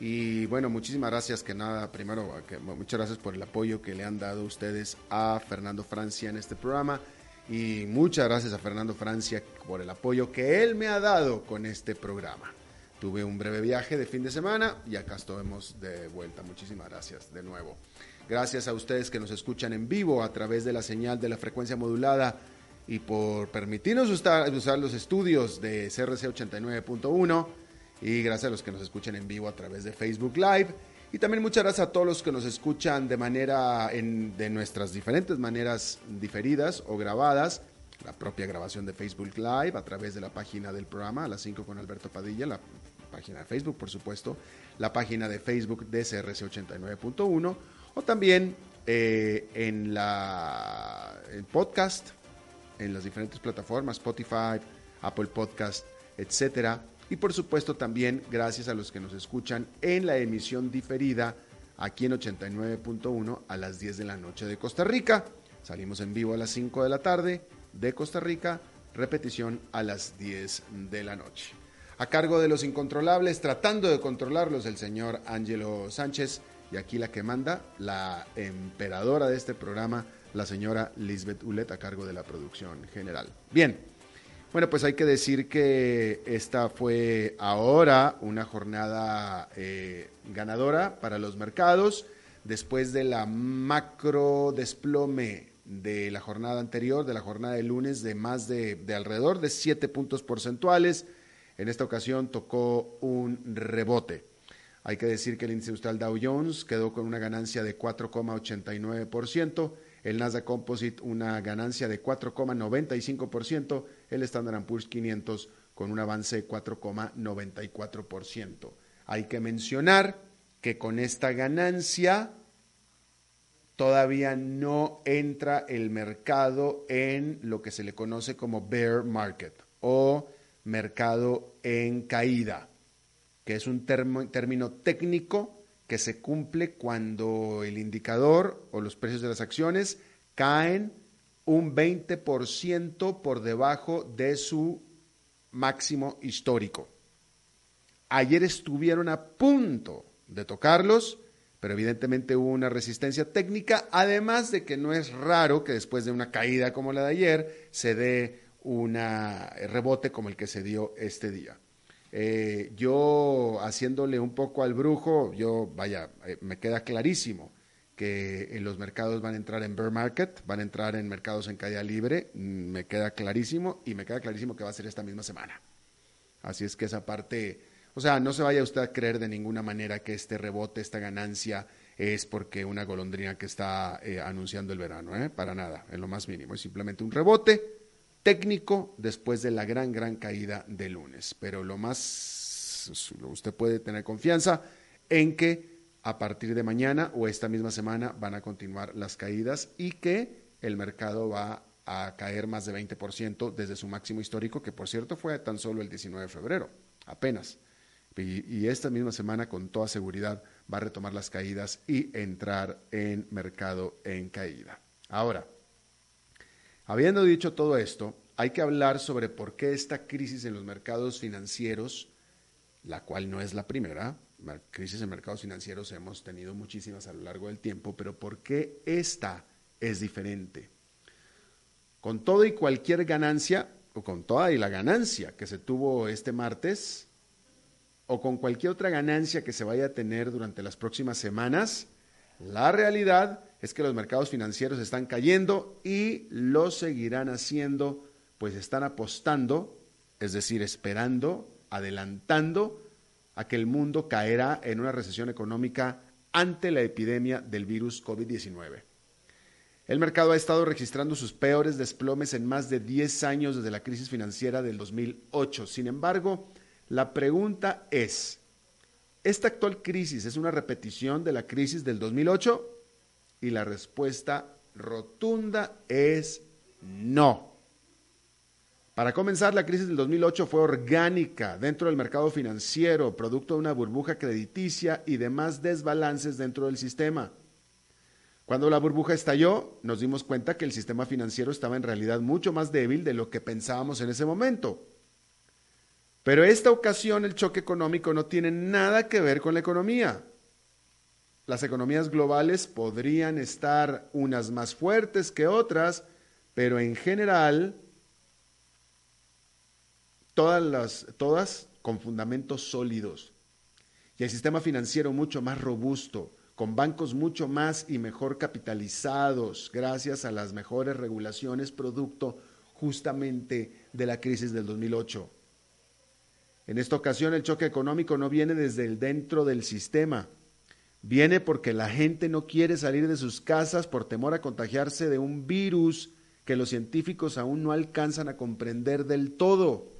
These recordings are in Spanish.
y bueno, muchísimas gracias que nada, primero, que, muchas gracias por el apoyo que le han dado ustedes a Fernando Francia en este programa y muchas gracias a Fernando Francia por el apoyo que él me ha dado con este programa. Tuve un breve viaje de fin de semana y acá estamos de vuelta. Muchísimas gracias de nuevo. Gracias a ustedes que nos escuchan en vivo a través de la señal de la frecuencia modulada y por permitirnos usar, usar los estudios de CRC 89.1 y gracias a los que nos escuchan en vivo a través de Facebook Live. Y también muchas gracias a todos los que nos escuchan de manera, en, de nuestras diferentes maneras diferidas o grabadas. La propia grabación de Facebook Live a través de la página del programa, a las 5 con Alberto Padilla, la página de Facebook, por supuesto, la página de Facebook de CRC89.1 o también eh, en la podcast, en las diferentes plataformas, Spotify, Apple Podcast, etcétera y por supuesto también gracias a los que nos escuchan en la emisión diferida aquí en 89.1 a las 10 de la noche de Costa Rica. Salimos en vivo a las 5 de la tarde de Costa Rica, repetición a las 10 de la noche. A cargo de los incontrolables, tratando de controlarlos, el señor Ángelo Sánchez y aquí la que manda, la emperadora de este programa, la señora Lisbeth Ulet, a cargo de la producción general. Bien. Bueno, pues hay que decir que esta fue ahora una jornada eh, ganadora para los mercados después de la macro desplome de la jornada anterior, de la jornada de lunes, de más de, de alrededor de 7 puntos porcentuales. En esta ocasión tocó un rebote. Hay que decir que el índice industrial Dow Jones quedó con una ganancia de 4,89%, el Nasdaq Composite una ganancia de 4,95%, el Standard Poor's 500 con un avance de 4,94%. Hay que mencionar que con esta ganancia todavía no entra el mercado en lo que se le conoce como bear market o mercado en caída, que es un término técnico que se cumple cuando el indicador o los precios de las acciones caen un 20% por debajo de su máximo histórico. Ayer estuvieron a punto de tocarlos, pero evidentemente hubo una resistencia técnica, además de que no es raro que después de una caída como la de ayer se dé un rebote como el que se dio este día. Eh, yo haciéndole un poco al brujo, yo, vaya, eh, me queda clarísimo que los mercados van a entrar en bear market, van a entrar en mercados en caída libre, mm, me queda clarísimo y me queda clarísimo que va a ser esta misma semana. Así es que esa parte, o sea, no se vaya usted a creer de ninguna manera que este rebote, esta ganancia es porque una golondrina que está eh, anunciando el verano, para nada, en lo más mínimo, es simplemente un rebote técnico después de la gran, gran caída de lunes. Pero lo más, usted puede tener confianza en que a partir de mañana o esta misma semana van a continuar las caídas y que el mercado va a caer más de 20% desde su máximo histórico, que por cierto fue tan solo el 19 de febrero, apenas. Y, y, esta misma semana, con toda seguridad, va a retomar las caídas y entrar en mercado en caída. Ahora, Habiendo dicho todo esto, hay que hablar sobre por qué esta crisis en los mercados financieros, la cual no es la primera, crisis en mercados financieros hemos tenido muchísimas a lo largo del tiempo, pero por qué esta es diferente. Con todo y cualquier ganancia, o con toda y la ganancia que se tuvo este martes, o con cualquier otra ganancia que se vaya a tener durante las próximas semanas, la realidad es que los mercados financieros están cayendo y lo seguirán haciendo, pues están apostando, es decir, esperando, adelantando a que el mundo caerá en una recesión económica ante la epidemia del virus COVID-19. El mercado ha estado registrando sus peores desplomes en más de 10 años desde la crisis financiera del 2008. Sin embargo, la pregunta es, ¿esta actual crisis es una repetición de la crisis del 2008? Y la respuesta rotunda es no. Para comenzar, la crisis del 2008 fue orgánica dentro del mercado financiero, producto de una burbuja crediticia y demás desbalances dentro del sistema. Cuando la burbuja estalló, nos dimos cuenta que el sistema financiero estaba en realidad mucho más débil de lo que pensábamos en ese momento. Pero esta ocasión el choque económico no tiene nada que ver con la economía. Las economías globales podrían estar unas más fuertes que otras, pero en general todas, las, todas con fundamentos sólidos. Y el sistema financiero mucho más robusto, con bancos mucho más y mejor capitalizados, gracias a las mejores regulaciones producto justamente de la crisis del 2008. En esta ocasión el choque económico no viene desde el dentro del sistema, viene porque la gente no quiere salir de sus casas por temor a contagiarse de un virus que los científicos aún no alcanzan a comprender del todo.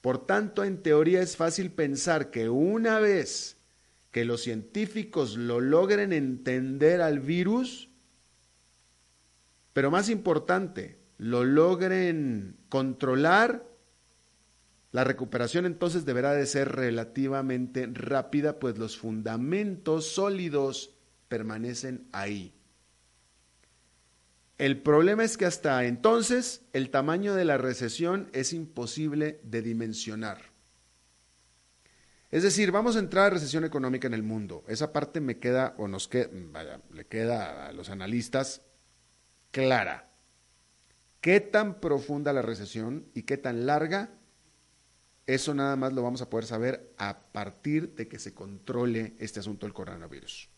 Por tanto, en teoría es fácil pensar que una vez que los científicos lo logren entender al virus, pero más importante, lo logren controlar, la recuperación entonces deberá de ser relativamente rápida, pues los fundamentos sólidos permanecen ahí. El problema es que hasta entonces el tamaño de la recesión es imposible de dimensionar. Es decir, vamos a entrar a recesión económica en el mundo. Esa parte me queda, o nos queda, vaya, le queda a los analistas clara. ¿Qué tan profunda la recesión y qué tan larga? Eso nada más lo vamos a poder saber a partir de que se controle este asunto del coronavirus.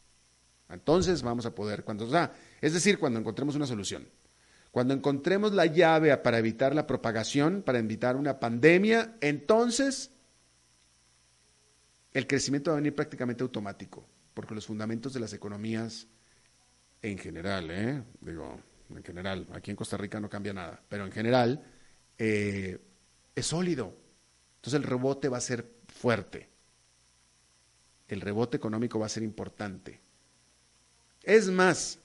Entonces vamos a poder, cuando, o sea, es decir, cuando encontremos una solución. Cuando encontremos la llave para evitar la propagación, para evitar una pandemia, entonces el crecimiento va a venir prácticamente automático, porque los fundamentos de las economías en general, ¿eh? digo, en general, aquí en Costa Rica no cambia nada, pero en general eh, es sólido. Entonces el rebote va a ser fuerte. El rebote económico va a ser importante. Es más,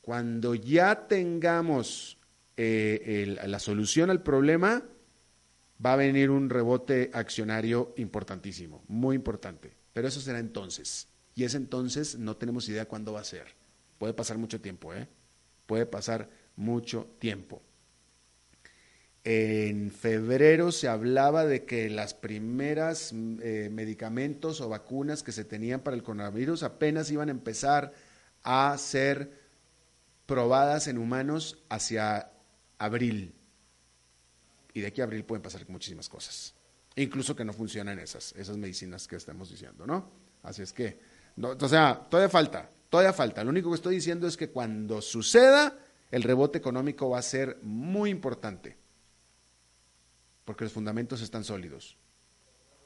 cuando ya tengamos eh, la solución al problema, va a venir un rebote accionario importantísimo, muy importante. Pero eso será entonces. Y ese entonces no tenemos idea cuándo va a ser. Puede pasar mucho tiempo, ¿eh? Puede pasar mucho tiempo. En febrero se hablaba de que las primeras eh, medicamentos o vacunas que se tenían para el coronavirus apenas iban a empezar a ser probadas en humanos hacia abril. Y de aquí a abril pueden pasar muchísimas cosas. Incluso que no funcionan esas, esas medicinas que estamos diciendo, ¿no? Así es que, o sea, todavía falta, todavía falta. Lo único que estoy diciendo es que cuando suceda, el rebote económico va a ser muy importante. Porque los fundamentos están sólidos.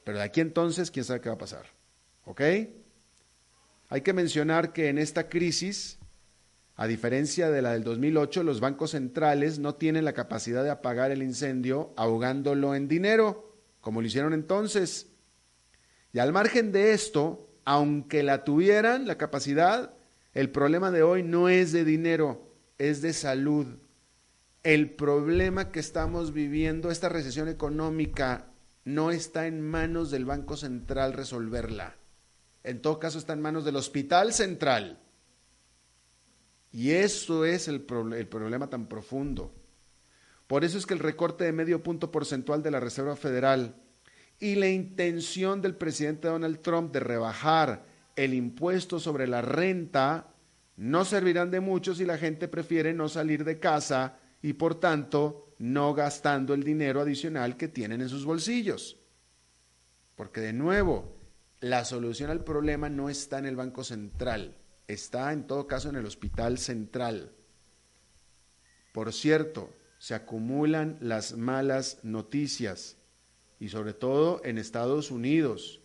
Pero de aquí entonces, quién sabe qué va a pasar. ¿Ok? Hay que mencionar que en esta crisis, a diferencia de la del 2008, los bancos centrales no tienen la capacidad de apagar el incendio ahogándolo en dinero, como lo hicieron entonces. Y al margen de esto, aunque la tuvieran, la capacidad, el problema de hoy no es de dinero, es de salud. El problema que estamos viviendo, esta recesión económica, no está en manos del Banco Central resolverla en todo caso está en manos del Hospital Central. Y eso es el, el, problema tan profundo. Por eso es que el recorte de medio punto porcentual de la Reserva Federal y la intención del presidente Donald Trump de rebajar el impuesto sobre la renta no servirán de mucho si la gente prefiere no salir de casa y por tanto no gastando el dinero adicional que tienen en sus bolsillos. Porque de nuevo, la solución al problema no está en el Banco Central, está en todo caso en el Hospital Central. Por cierto, se acumulan las malas noticias y sobre todo en Estados Unidos.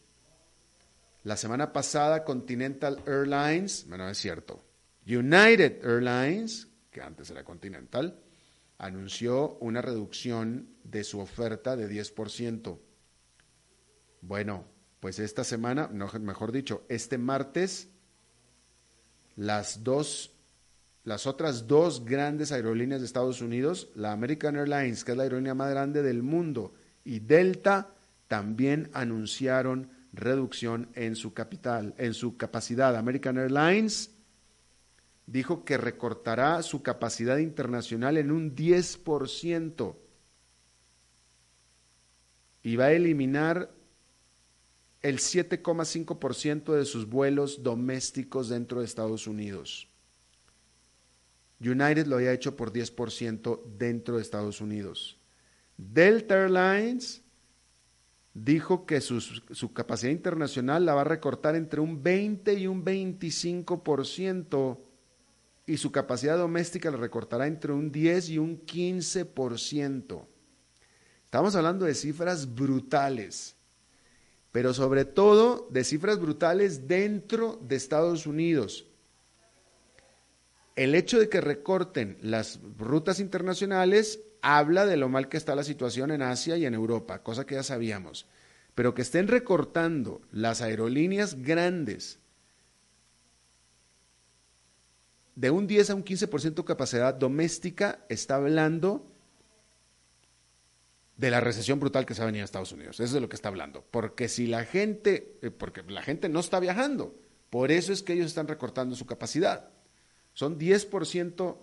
La semana pasada Continental Airlines, bueno, es cierto, United Airlines, que antes era Continental, anunció una reducción de su oferta de 10%. Bueno, Pues esta semana, mejor dicho, este martes, las dos, las otras dos grandes aerolíneas de Estados Unidos, la American Airlines, que es la aerolínea más grande del mundo, y Delta, también anunciaron reducción en su capital, en su capacidad. American Airlines dijo que recortará su capacidad internacional en un 10% y va a eliminar el 7,5% de sus vuelos domésticos dentro de Estados Unidos. United lo había hecho por 10% dentro de Estados Unidos. Delta Airlines dijo que su, su, capacidad internacional la va a recortar entre un 20 y un 25% y su capacidad doméstica la recortará entre un 10 y un 15%. Estamos hablando de cifras brutales, pero sobre todo de cifras brutales dentro de Estados Unidos. El hecho de que recorten las rutas internacionales habla de lo mal que está la situación en Asia y en Europa, cosa que ya sabíamos. Pero que estén recortando las aerolíneas grandes de un 10 a un 15% capacidad doméstica, está hablando de la recesión brutal que se ha venido a Estados Unidos. Eso es de lo que está hablando. Porque si la gente, eh, porque la gente no está viajando, por eso es que ellos están recortando su capacidad. Son 10%,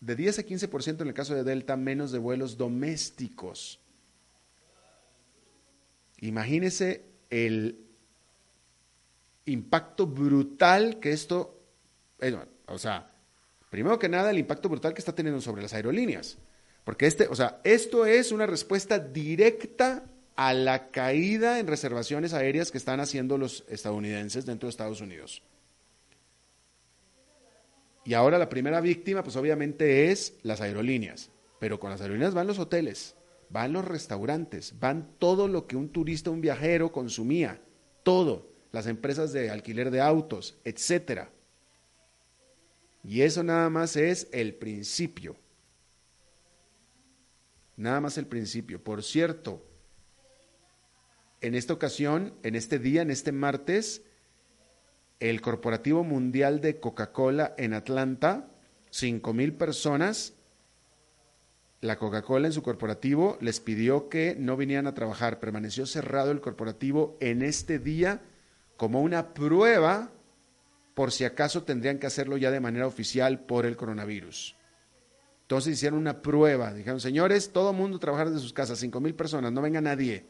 de 10 a 15% en el caso de Delta, menos de vuelos domésticos. Imagínese el impacto brutal que esto, eh, o sea, primero que nada el impacto brutal que está teniendo sobre las aerolíneas. Porque este, o sea, esto es una respuesta directa a la caída en reservaciones aéreas que están haciendo los estadounidenses dentro de Estados Unidos. Y ahora la primera víctima, pues obviamente es las aerolíneas. Pero con las aerolíneas van los hoteles, van los restaurantes, van todo lo que un turista, un viajero consumía, todo, las empresas de alquiler de autos, etcétera. Y eso nada más es el principio. Nada más el principio. Por cierto, en esta ocasión, en este día, en este martes, el Corporativo Mundial de Coca-Cola en Atlanta, cinco mil personas, la Coca-Cola en su corporativo les pidió que no vinieran a trabajar. Permaneció cerrado el corporativo en este día como una prueba por si acaso tendrían que hacerlo ya de manera oficial por el coronavirus. Entonces hicieron una prueba. Dijeron, señores, todo el mundo trabajar desde sus casas, cinco mil personas, no venga nadie.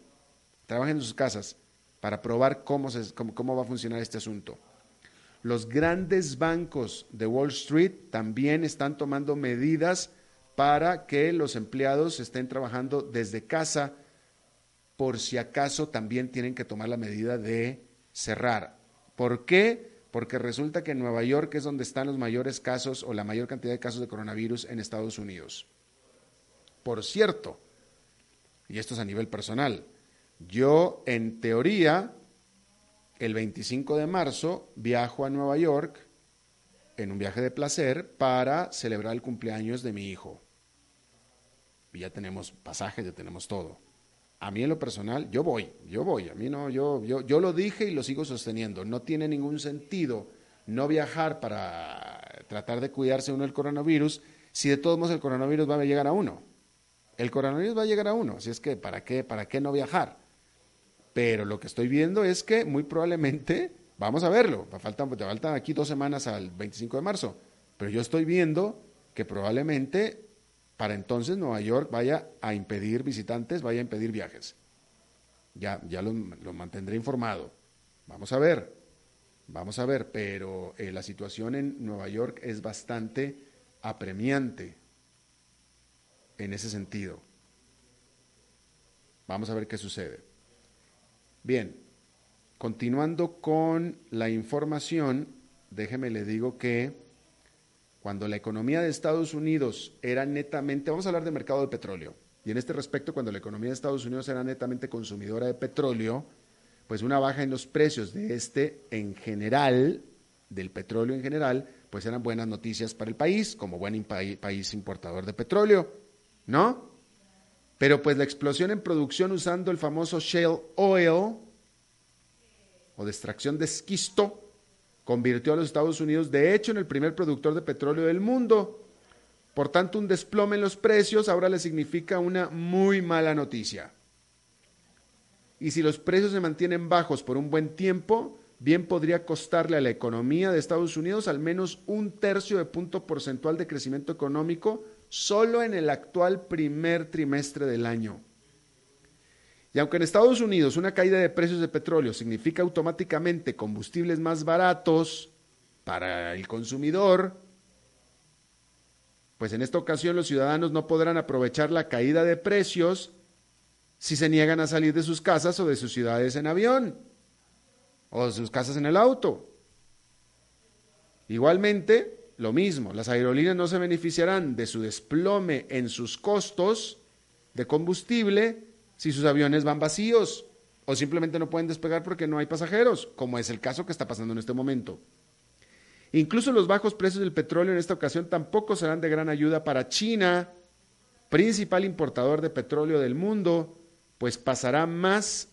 Trabajen en sus casas para probar cómo, se, cómo, va a funcionar este asunto. Los grandes bancos de Wall Street también están tomando medidas para que los empleados estén trabajando desde casa, por si acaso también tienen que tomar la medida de cerrar. ¿Por qué? Porque resulta que en Nueva York es donde están los mayores casos o la mayor cantidad de casos de coronavirus en Estados Unidos. Por cierto, y esto es a nivel personal, yo en teoría el 25 de marzo viajo a Nueva York en un viaje de placer para celebrar el cumpleaños de mi hijo. Y ya tenemos pasajes, ya tenemos todo. A mí en lo personal, yo voy, yo voy, a mí no, yo, yo, yo lo dije y lo sigo sosteniendo. No tiene ningún sentido no viajar para tratar de cuidarse uno del coronavirus si de todos modos el coronavirus va a llegar a uno. El coronavirus va a llegar a uno, así es que ¿para qué, para qué no viajar? Pero lo que estoy viendo es que muy probablemente, vamos a verlo, faltan, te faltan aquí dos semanas al 25 de marzo, pero yo estoy viendo que probablemente para entonces Nueva York vaya a impedir visitantes, vaya a impedir viajes. Ya, ya lo, mantendré informado. Vamos a ver, vamos a ver, pero eh, la situación en Nueva York es bastante apremiante en ese sentido. Vamos a ver qué sucede. Bien, continuando con la información, déjeme le digo que cuando la economía de Estados Unidos era netamente, vamos a hablar de mercado de petróleo, y en este respecto, cuando la economía de Estados Unidos era netamente consumidora de petróleo, pues una baja en los precios de este en general, del petróleo en general, pues eran buenas noticias para el país, como buen país importador de petróleo, ¿no? Pero pues la explosión en producción usando el famoso shale oil o de extracción de esquisto convirtió a los Estados Unidos, de hecho, en el primer productor de petróleo del mundo. Por tanto, un desplome en los precios ahora le significa una muy mala noticia. Y si los precios se mantienen bajos por un buen tiempo, bien podría costarle a la economía de Estados Unidos al menos un tercio de punto porcentual de crecimiento económico solo en el actual primer trimestre del año. Y aunque en Estados Unidos una caída de precios de petróleo significa automáticamente combustibles más baratos para el consumidor, pues en esta ocasión los ciudadanos no podrán aprovechar la caída de precios si se niegan a salir de sus casas o de sus ciudades en avión o de sus casas en el auto. Igualmente, lo mismo, las aerolíneas no se beneficiarán de su desplome en sus costos de combustible si sus aviones van vacíos o simplemente no pueden despegar porque no hay pasajeros, como es el caso que está pasando en este momento. Incluso los bajos precios del petróleo en esta ocasión tampoco serán de gran ayuda para China, principal importador de petróleo del mundo, pues pasará más,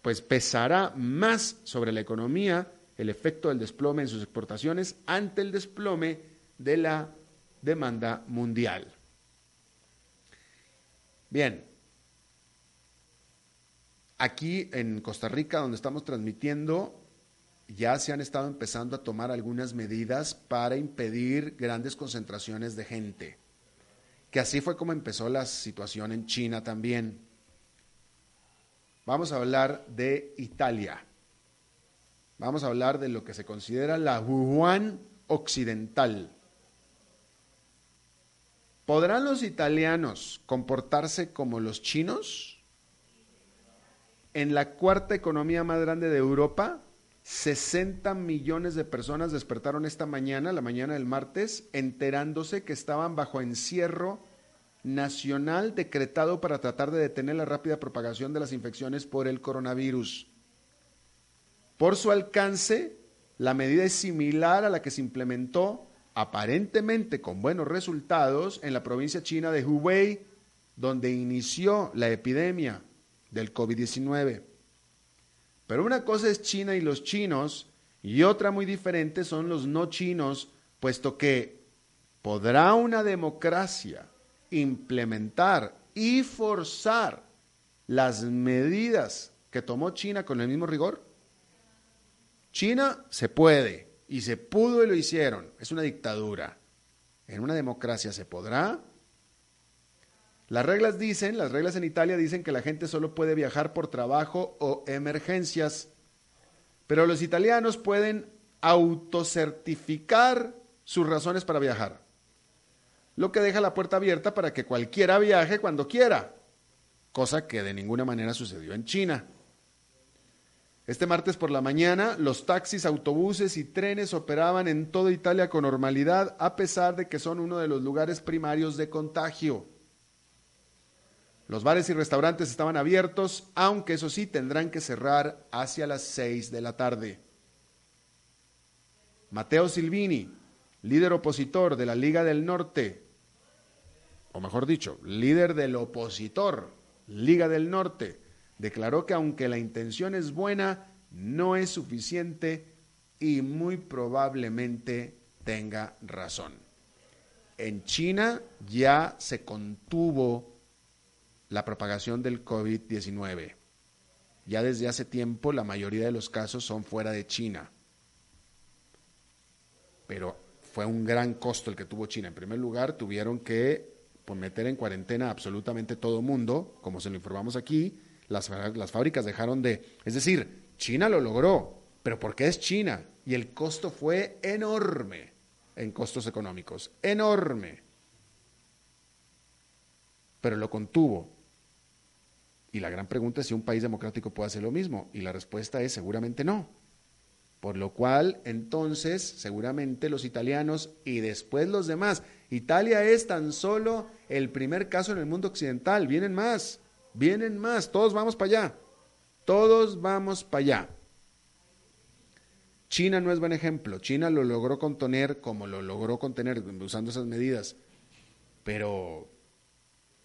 pues pesará más sobre la economía el efecto del desplome en sus exportaciones ante el desplome de la demanda mundial. Bien, Aquí en Costa Rica, donde estamos transmitiendo, ya se han estado empezando a tomar algunas medidas para impedir grandes concentraciones de gente. Que así fue como empezó la situación en China también. Vamos a hablar de Italia. Vamos a hablar de lo que se considera la Wuhan occidental. ¿Podrán los italianos comportarse como los chinos? En la cuarta economía más grande de Europa, 60 millones de personas despertaron esta mañana, la mañana del martes, enterándose que estaban bajo encierro nacional decretado para tratar de detener la rápida propagación de las infecciones por el coronavirus. Por su alcance, la medida es similar a la que se implementó aparentemente con buenos resultados en la provincia china de Hubei, donde inició la epidemia del COVID-19. Pero una cosa es China y los chinos y otra muy diferente son los no chinos, puesto que podrá una democracia implementar y forzar las medidas que tomó China con el mismo rigor? China se puede y se pudo y lo hicieron. Es una dictadura. En una democracia se podrá las reglas dicen, las reglas en Italia dicen que la gente solo puede viajar por trabajo o emergencias, pero los italianos pueden autocertificar sus razones para viajar, lo que deja la puerta abierta para que cualquiera viaje cuando quiera, cosa que de ninguna manera sucedió en China. Este martes por la mañana, los taxis, autobuses y trenes operaban en toda Italia con normalidad, a pesar de que son uno de los lugares primarios de contagio. Los bares y restaurantes estaban abiertos, aunque eso sí tendrán que cerrar hacia las seis de la tarde. Mateo Silvini, líder opositor de la Liga del Norte, o mejor dicho, líder del opositor Liga del Norte, declaró que aunque la intención es buena, no es suficiente y muy probablemente tenga razón. En China ya se contuvo la propagación del COVID-19. Ya desde hace tiempo la mayoría de los casos son fuera de China. Pero fue un gran costo el que tuvo China. En primer lugar, tuvieron que pues, meter en cuarentena absolutamente todo mundo, como se lo informamos aquí. Las, las fábricas dejaron de... Es decir, China lo logró, pero porque es China. Y el costo fue enorme en costos económicos, enorme. Pero lo contuvo y la gran pregunta es si un país democrático puede hacer lo mismo. Y la respuesta es seguramente no. Por lo cual, entonces, seguramente los italianos y después los demás. Italia es tan solo el primer caso en el mundo occidental. Vienen más, vienen más. Todos vamos para allá. Todos vamos para allá. China no es buen ejemplo. China lo logró contener como lo logró contener usando esas medidas. Pero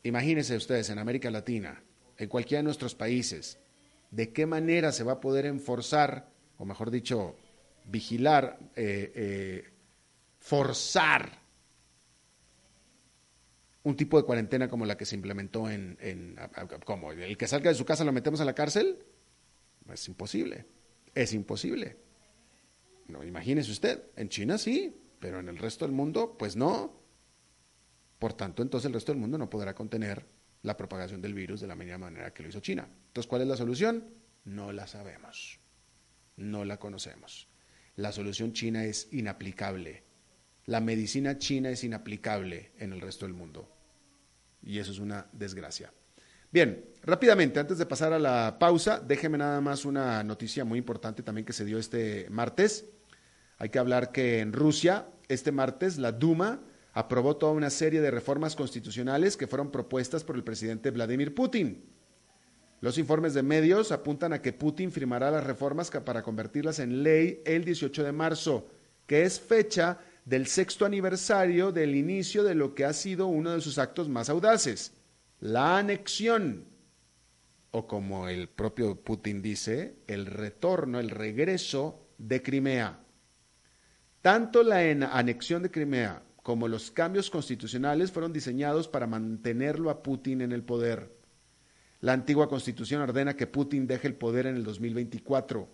imagínense ustedes en América Latina, en cualquiera de nuestros países, de qué manera se va a poder enforzar o mejor dicho, vigilar, eh, eh, forzar un tipo de cuarentena como la que se implementó en, en el que salga de su casa lo metemos a la cárcel, es imposible, es imposible. No, imagínese usted, en China sí, pero en el resto del mundo, pues no. Por tanto, entonces el resto del mundo no podrá contener la propagación del virus de la misma manera que lo hizo China. Entonces, ¿cuál es la solución? No la sabemos, no la conocemos. La solución china es inaplicable. La medicina china es inaplicable en el resto del mundo. Y eso es una desgracia. Bien, rápidamente, antes de pasar a la pausa, déjeme nada más una noticia muy importante también que se dio este martes. Hay que hablar que en Rusia, este martes, la Duma aprobó toda una serie de reformas constitucionales que fueron propuestas por el presidente Vladimir Putin. Los informes de medios apuntan a que Putin firmará las reformas para convertirlas en ley el 18 de marzo, que es fecha del sexto aniversario del inicio de lo que ha sido uno de sus actos más audaces, la anexión, o como el propio Putin dice, el retorno, el regreso de Crimea. Tanto la anexión de Crimea como los cambios constitucionales fueron diseñados para mantenerlo a Putin en el poder. La antigua constitución ordena que Putin deje el poder en el 2024.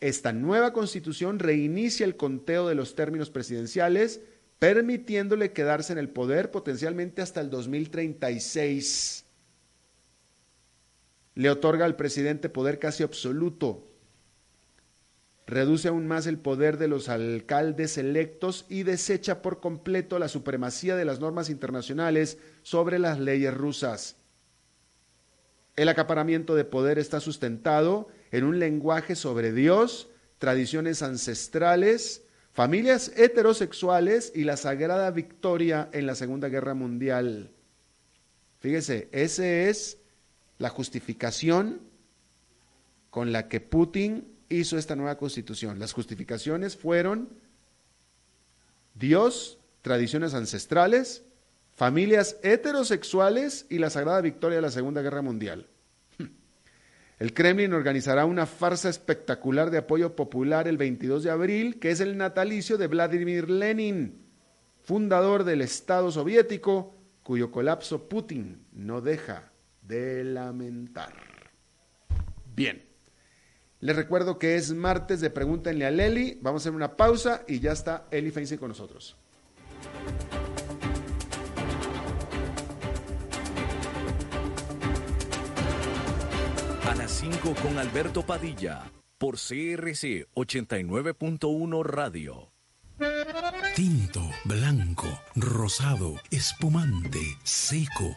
Esta nueva constitución reinicia el conteo de los términos presidenciales, permitiéndole quedarse en el poder potencialmente hasta el 2036. Le otorga al presidente poder casi absoluto. Reduce aún más el poder de los alcaldes electos y desecha por completo la supremacía de las normas internacionales sobre las leyes rusas. El acaparamiento de poder está sustentado en un lenguaje sobre Dios, tradiciones ancestrales, familias heterosexuales y la sagrada victoria en la Segunda Guerra Mundial. Fíjese, esa es la justificación con la que Putin hizo esta nueva constitución. Las justificaciones fueron Dios, tradiciones ancestrales, familias heterosexuales y la sagrada victoria de la Segunda Guerra Mundial. El Kremlin organizará una farsa espectacular de apoyo popular el 22 de abril, que es el natalicio de Vladimir Lenin, fundador del Estado soviético, cuyo colapso Putin no deja de lamentar. Bien, les recuerdo que es martes de Pregúntenle a Leli. Vamos a hacer una pausa y ya está Eli Feinstein con nosotros. A las 5 con Alberto Padilla, por CRC 89.1 Radio. Tinto, blanco, rosado, espumante, seco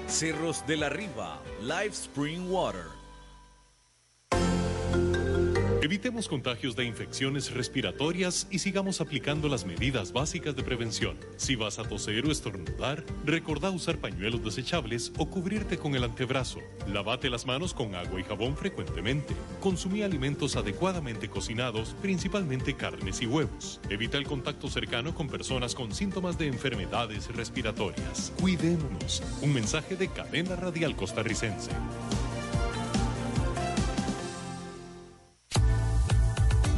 Cerros de la Riva, Live Spring Water. Evitemos contagios de infecciones respiratorias y sigamos aplicando las medidas básicas de prevención. Si vas a toser o estornudar, recordá usar pañuelos desechables o cubrirte con el antebrazo. Lavate las manos con agua y jabón frecuentemente. Consumí alimentos adecuadamente cocinados, principalmente carnes y huevos. Evita el contacto cercano con personas con síntomas de enfermedades respiratorias. Cuidémonos. Un mensaje de Cadena Radial Costarricense.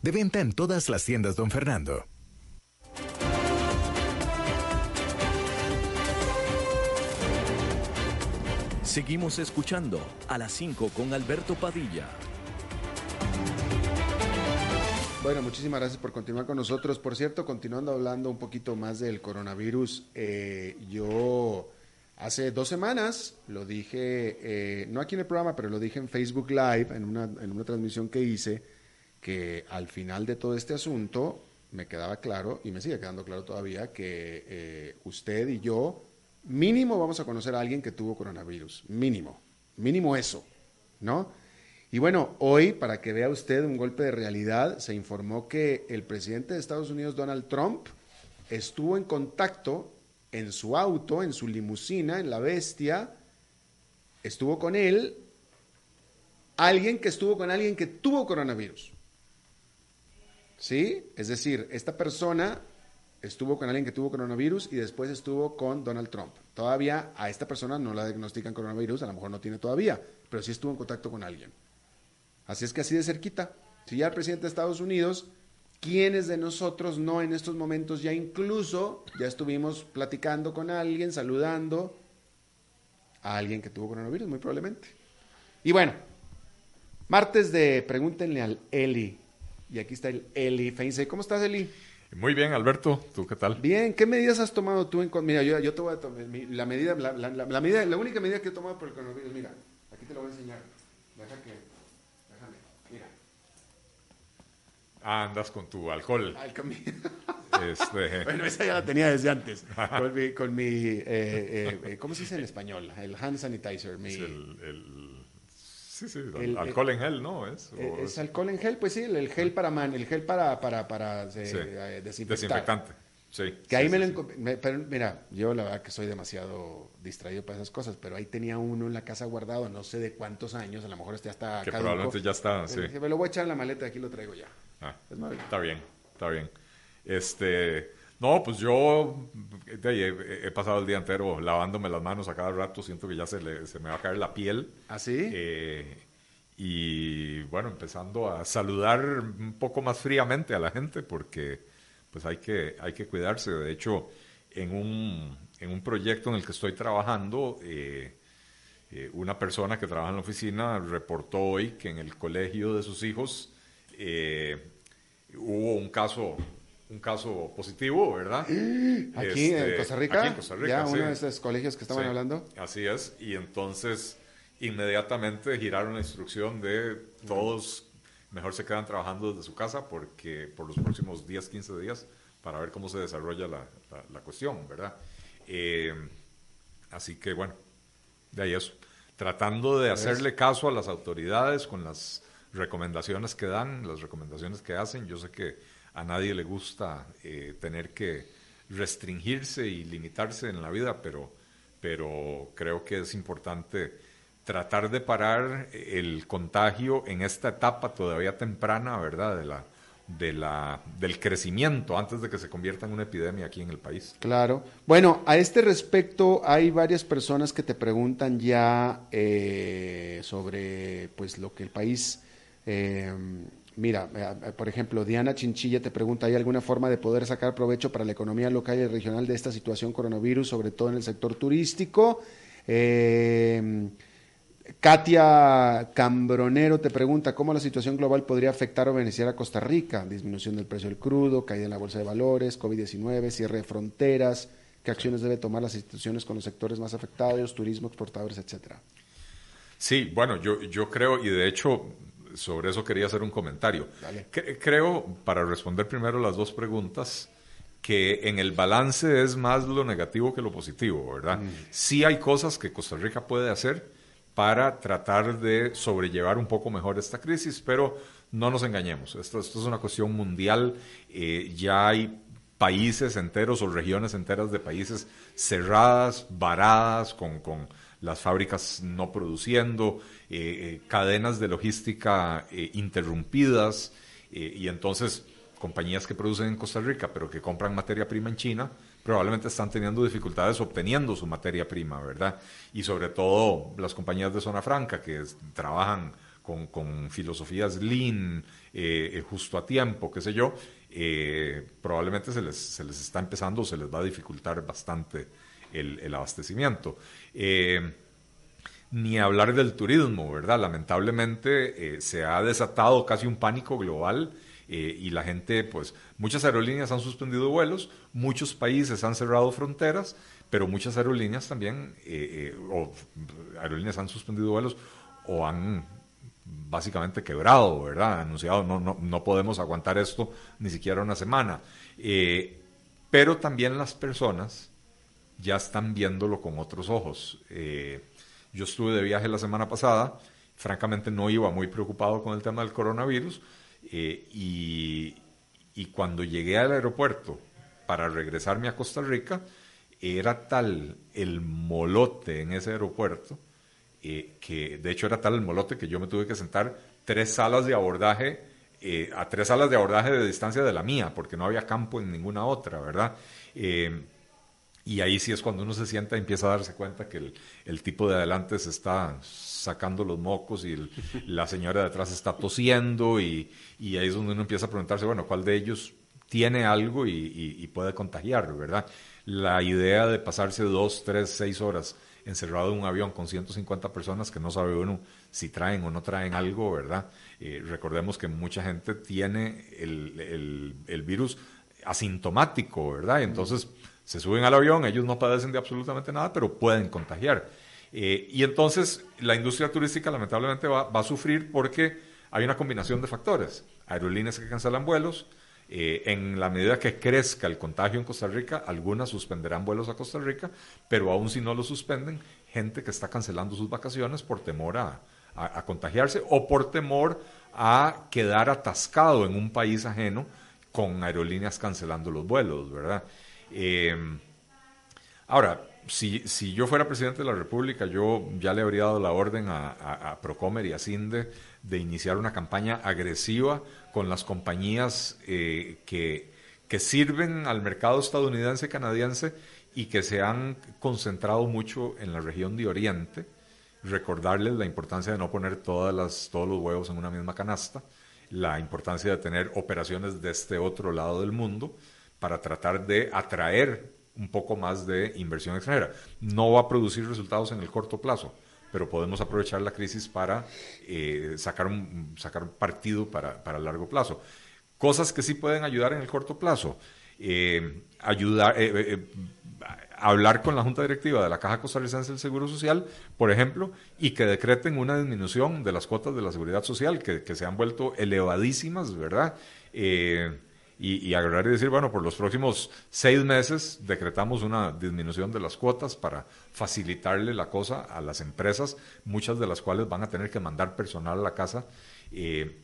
De venta en todas las tiendas, don Fernando. Seguimos escuchando a las 5 con Alberto Padilla. Bueno, muchísimas gracias por continuar con nosotros. Por cierto, continuando hablando un poquito más del coronavirus, eh, yo hace dos semanas lo dije, eh, no aquí en el programa, pero lo dije en Facebook Live, en una, en una transmisión que hice, que al final de todo este asunto me quedaba claro, y me sigue quedando claro todavía, que eh, usted y yo mínimo vamos a conocer a alguien que tuvo coronavirus, mínimo, mínimo eso, ¿no? Y bueno, hoy, para que vea usted un golpe de realidad, se informó que el presidente de Estados Unidos, Donald Trump, estuvo en contacto en su auto, en su limusina, en la bestia, estuvo con él, alguien que estuvo con alguien que tuvo coronavirus. ¿Sí? Es decir, esta persona estuvo con alguien que tuvo coronavirus y después estuvo con Donald Trump. Todavía a esta persona no la diagnostican coronavirus, a lo mejor no tiene todavía, pero sí estuvo en contacto con alguien. Así es que así de cerquita. Si ya el presidente de Estados Unidos, ¿quiénes de nosotros no en estos momentos ya incluso ya estuvimos platicando con alguien, saludando a alguien que tuvo coronavirus? Muy probablemente. Y bueno, martes de pregúntenle al Eli. Y aquí está el Eli Feinse. ¿Cómo estás, Eli? Muy bien, Alberto. ¿Tú qué tal? Bien. ¿Qué medidas has tomado tú? En, mira, yo, yo te voy a tomar la medida, la, la, la, medida, la única medida que he tomado por el coronavirus. Mira, aquí te lo voy a enseñar. Deja que, déjame, mira. Ah, andas con tu alcohol. Alcohol. Este... bueno, esa ya la tenía desde antes. con mi, con mi eh, eh, ¿cómo se dice en español? El hand sanitizer. Mi... Es el, el... Sí, sí, el, alcohol en gel, ¿no? ¿Es, es, es, alcohol en gel, pues sí, el, gel para man, el gel para, para, para sí. eh, desinfectar. Desinfectante, sí. Que ahí sí, me sí, lo me, pero mira, yo la verdad que soy demasiado distraído para esas cosas, pero ahí tenía uno en la casa guardado, no sé de cuántos años, a lo mejor este ya está Que caduco. probablemente ya está, sí. Me lo voy a echar en la maleta, aquí lo traigo ya. Ah, Es está bien, está bien. Este, no, pues yo he, he pasado el día entero lavándome las manos a cada rato, siento que ya se, le, se me va a caer la piel. ¿Así? Eh, y bueno, empezando a saludar un poco más fríamente a la gente porque pues hay que, hay que cuidarse. De hecho, en un, en un proyecto en el que estoy trabajando, eh, eh, una persona que trabaja en la oficina reportó hoy que en el colegio de sus hijos hubo un caso un caso positivo, ¿verdad? Aquí Este, en Costa Rica. Aquí en Costa Rica, Ya, sí. uno de esos colegios que estaban Sí, hablando. Así es, y entonces inmediatamente giraron la instrucción de todos mejor se quedan trabajando desde su casa porque por los próximos 10, 15 días para ver cómo se desarrolla la, la- la cuestión, ¿verdad? Eh, así que bueno, de ahí eso. Tratando de hacerle caso a las autoridades con las recomendaciones que dan, las recomendaciones que hacen. Yo sé que a nadie le gusta eh, tener que restringirse y limitarse en la vida, pero, pero creo que es importante tratar de parar el contagio en esta etapa todavía temprana, ¿verdad? De la, de la, del crecimiento antes de que se convierta en una epidemia aquí en el país. Claro. Bueno, a este respecto hay varias personas que te preguntan ya eh, sobre pues lo que el país eh, mira, eh, por ejemplo, Diana Chinchilla te pregunta, ¿hay alguna forma de poder sacar provecho para la economía local y regional de esta situación coronavirus, sobre todo en el sector turístico? Eh, Katia Cambronero te pregunta cómo la situación global podría afectar o beneficiar a Costa Rica. Disminución del precio del crudo, caída en la bolsa de valores, COVID-19, cierre de fronteras, qué acciones debe tomar las instituciones con los sectores más afectados, turismo, exportadores, etcétera. Sí, bueno, yo, yo creo, y de hecho sobre eso quería hacer un comentario. Cre- creo, para responder primero las dos preguntas, que en el balance es más lo negativo que lo positivo, ¿verdad? Sí hay cosas que Costa Rica puede hacer para tratar de sobrellevar un poco mejor esta crisis, pero no nos engañemos, esto, esto es una cuestión mundial, eh, ya hay países enteros o regiones enteras de países cerradas, varadas, con, con las fábricas no produciendo, eh, eh, cadenas de logística interrumpidas, y entonces compañías que producen en Costa Rica, pero que compran materia prima en China, probablemente están teniendo dificultades obteniendo su materia prima, ¿verdad? Y sobre todo las compañías de zona franca que trabajan con, filosofías lean, eh, eh, justo a tiempo, qué sé yo, eh, probablemente se les, se les está empezando, se les va a dificultar bastante el, abastecimiento. ni hablar del turismo, ¿verdad? Lamentablemente se ha desatado casi un pánico global eh, y la gente, pues, muchas aerolíneas han suspendido vuelos, muchos países han cerrado fronteras, pero muchas aerolíneas también, eh, eh, aerolíneas han suspendido vuelos o han básicamente quebrado, ¿verdad? Anunciado, no, no, no podemos aguantar esto ni siquiera una semana. pero también las personas ya están viéndolo con otros ojos. yo estuve de viaje la semana pasada, francamente no iba muy preocupado con el tema del coronavirus, eh, y, cuando llegué al aeropuerto para regresarme a Costa Rica, era tal el molote en ese aeropuerto, eh, que de hecho era tal el molote que yo me tuve que sentar tres salas de abordaje, eh, a tres salas de abordaje de distancia de la mía, porque no había campo en ninguna otra, ¿verdad? Y ahí sí es cuando uno se sienta y empieza a darse cuenta que el, el tipo de adelante se está sacando los mocos y la señora de atrás está tosiendo y, y, ahí es donde uno empieza a preguntarse, bueno, ¿cuál de ellos tiene algo y, puede contagiar, verdad? La idea de pasarse dos, tres, seis horas encerrado en un avión con 150 personas que no sabe uno si traen o no traen algo, ¿verdad? Eh, recordemos que mucha gente tiene el, el, el virus asintomático, ¿verdad? Y entonces se suben al avión, ellos no padecen de absolutamente nada, pero pueden contagiar. Eh, y entonces la industria turística lamentablemente va, a sufrir porque hay una combinación de factores. Aerolíneas que cancelan vuelos, eh, en la medida que crezca el contagio en Costa Rica, algunas suspenderán vuelos a Costa Rica, pero aún si no lo suspenden, gente que está cancelando sus vacaciones por temor a, contagiarse o por temor a quedar atascado en un país ajeno con aerolíneas cancelando los vuelos, ¿verdad? Eh, ahora, si, si, yo fuera presidente de la República, yo ya le habría dado la orden a, Procomer y a CINDE de iniciar una campaña agresiva con las compañías eh, que, que sirven al mercado estadounidense, canadiense y que se han concentrado mucho en la región de Oriente. Recordarles la importancia de no poner todas las, todos los huevos en una misma canasta, la importancia de tener operaciones de este otro lado del mundo para tratar de atraer un poco más de inversión extranjera. No va a producir resultados en el corto plazo, pero podemos aprovechar la crisis para eh, sacar, un, sacar partido para, para largo plazo. Cosas que sí pueden ayudar en el corto plazo. Eh, ayudar, eh, hablar con la Junta Directiva de la Caja Costarricense del Seguro Social, por ejemplo, y que decreten una disminución de las cuotas de la seguridad social que, que se han vuelto elevadísimas, ¿verdad? Y, agarrar y decir, bueno, por los próximos seis meses decretamos una disminución de las cuotas para facilitarle la cosa a las empresas, muchas de las cuales van a tener que mandar personal a la casa. Eh,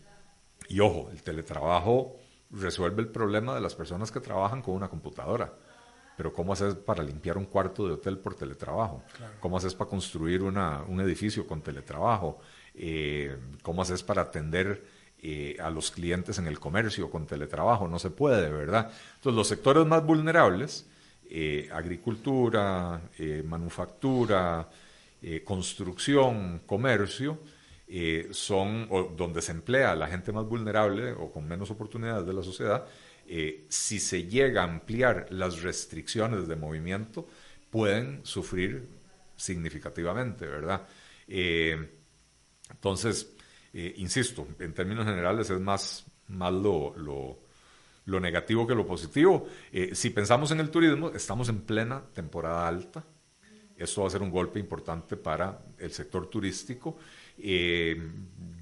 y ojo, el teletrabajo resuelve el problema de las personas que trabajan con una computadora. Pero ¿cómo haces para limpiar un cuarto de hotel por teletrabajo? ¿Cómo haces para construir una, un edificio con teletrabajo? Eh, ¿Cómo haces para atender eh, a los clientes en el comercio con teletrabajo, no se puede, ¿verdad? Entonces los sectores más vulnerables, eh, agricultura, eh, manufactura, construcción, comercio, son donde se emplea la gente más vulnerable o con menos oportunidades de la sociedad, si se llega a ampliar las restricciones de movimiento, pueden sufrir significativamente, ¿verdad? entonces, eh, insisto, en términos generales es más, más lo, negativo que lo positivo. Eh, si pensamos en el turismo, estamos en plena temporada alta. Esto va a ser un golpe importante para el sector turístico. Eh,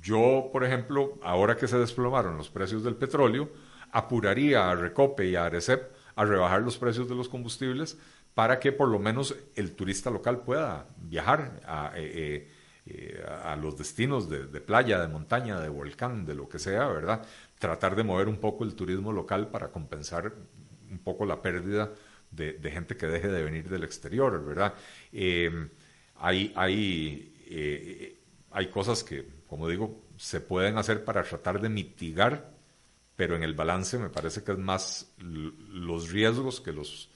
yo, por ejemplo, ahora que se desplomaron los precios del petróleo, apuraría a Recope y a Arecep a rebajar los precios de los combustibles para que por lo menos el turista local pueda viajar a, a, los destinos de, playa, de montaña, de volcán, de lo que sea, ¿verdad? Tratar de mover un poco el turismo local para compensar un poco la pérdida de, gente que deje de venir del exterior, ¿verdad? Eh, hay, hay, hay cosas que, como digo, se pueden hacer para tratar de mitigar, pero en el balance me parece que es más los riesgos que los,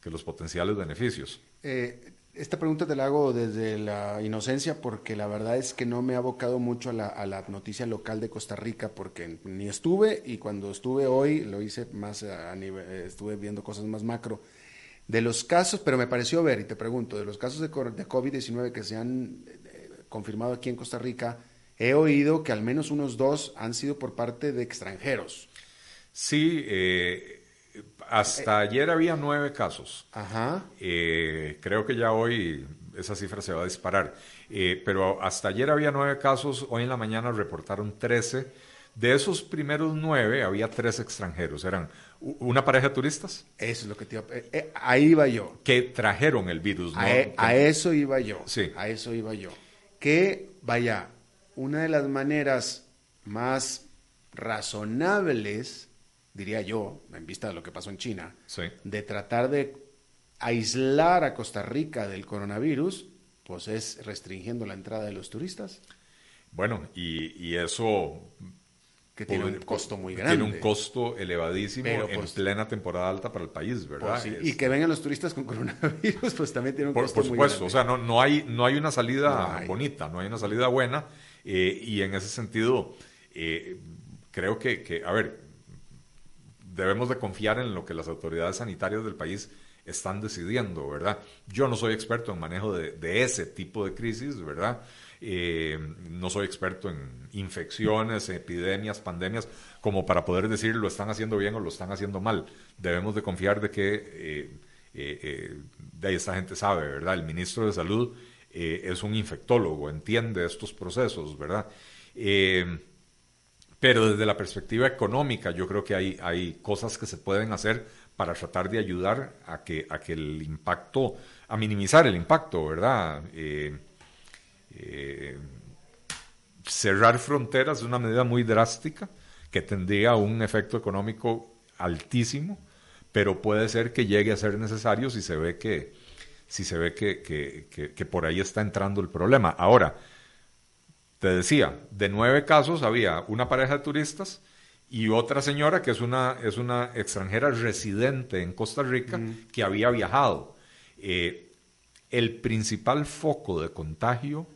que los potenciales beneficios. Eh, esta pregunta te la hago desde la inocencia porque la verdad es que no me ha abocado mucho a la, noticia local de Costa Rica porque ni estuve y cuando estuve hoy lo hice más a nivel, estuve viendo cosas más macro. De los casos, pero me pareció ver, y te pregunto, de los casos de, de COVID-19 que se han eh, confirmado aquí en Costa Rica, he oído que al menos unos dos han sido por parte de extranjeros. Sí, eh, hasta ayer había nueve casos. Ajá. Eh, creo que ya hoy esa cifra se va a disparar. Eh, pero hasta ayer había nueve casos, hoy en la mañana reportaron trece. De esos primeros nueve había tres extranjeros. Eran una pareja de turistas. Eso es lo que te iba eh, Ahí iba yo. Que trajeron el virus. A, e, a, eso iba yo. Sí. A eso iba yo. Que, vaya, una de las maneras más razonables diría yo, en vista de lo que pasó en China, de tratar de aislar a Costa Rica del coronavirus, pues es restringiendo la entrada de los turistas. Bueno, y, eso... Que tiene un costo muy grande. Tiene un costo elevadísimo en pues plena temporada alta para el país, ¿verdad? Pues y que vengan los turistas con coronavirus, pues también tiene un costo muy grande. Por supuesto, o sea, no, no, hay, no hay una salida bonita, no hay una salida buena, eh, y en ese sentido, eh, creo que, que, a ver, debemos de confiar en lo que las autoridades sanitarias del país están decidiendo, ¿verdad? Yo no soy experto en manejo de, ese tipo de crisis, ¿verdad? Eh, no soy experto en infecciones, epidemias, pandemias, como para poder decir lo están haciendo bien o lo están haciendo mal. Debemos de confiar de que eh, eh, de ahí esta gente sabe, ¿verdad? El ministro de Salud es un infectólogo, entiende estos procesos, ¿verdad? Pero desde la perspectiva económica, yo creo que hay, hay cosas que se pueden hacer para tratar de ayudar a que, a que el impacto, a minimizar el impacto, ¿verdad? Eh, eh, cerrar fronteras es una medida muy drástica que tendría un efecto económico altísimo, pero puede ser que llegue a ser necesario si se ve que, si se ve que, que por ahí está entrando el problema. Ahora, te decía, de nueve casos había una pareja de turistas y otra señora que es una, es una extranjera residente en Costa Rica que había viajado. Eh, el principal foco de contagio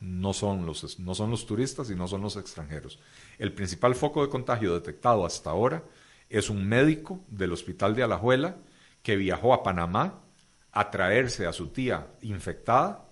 no son, los, no son los turistas y no son los extranjeros. El principal foco de contagio detectado hasta ahora es un médico del hospital de Alajuela que viajó a Panamá a traerse a su tía infectada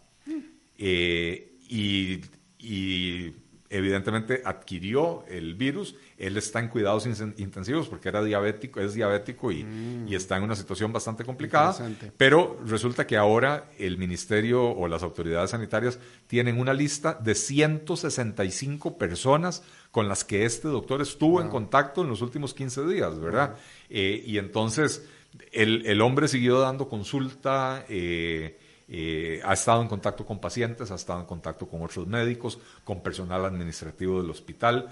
eh, y y evidentemente adquirió el virus. Él está en cuidados intensivos porque era diabético, es diabético y, mm. y está en una situación bastante complicada. Pero resulta que ahora el ministerio o las autoridades sanitarias tienen una lista de 165 personas con las que este doctor estuvo en contacto en los últimos 15 días, ¿verdad? Eh, y entonces el, el, hombre siguió dando consulta. Eh, eh, ha estado en contacto con pacientes, ha estado en contacto con otros médicos, con personal administrativo del hospital.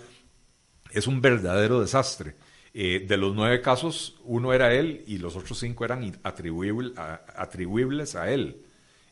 Es un verdadero desastre. Eh, de los nueve casos, uno era él y los otros cinco eran atribuibles a él.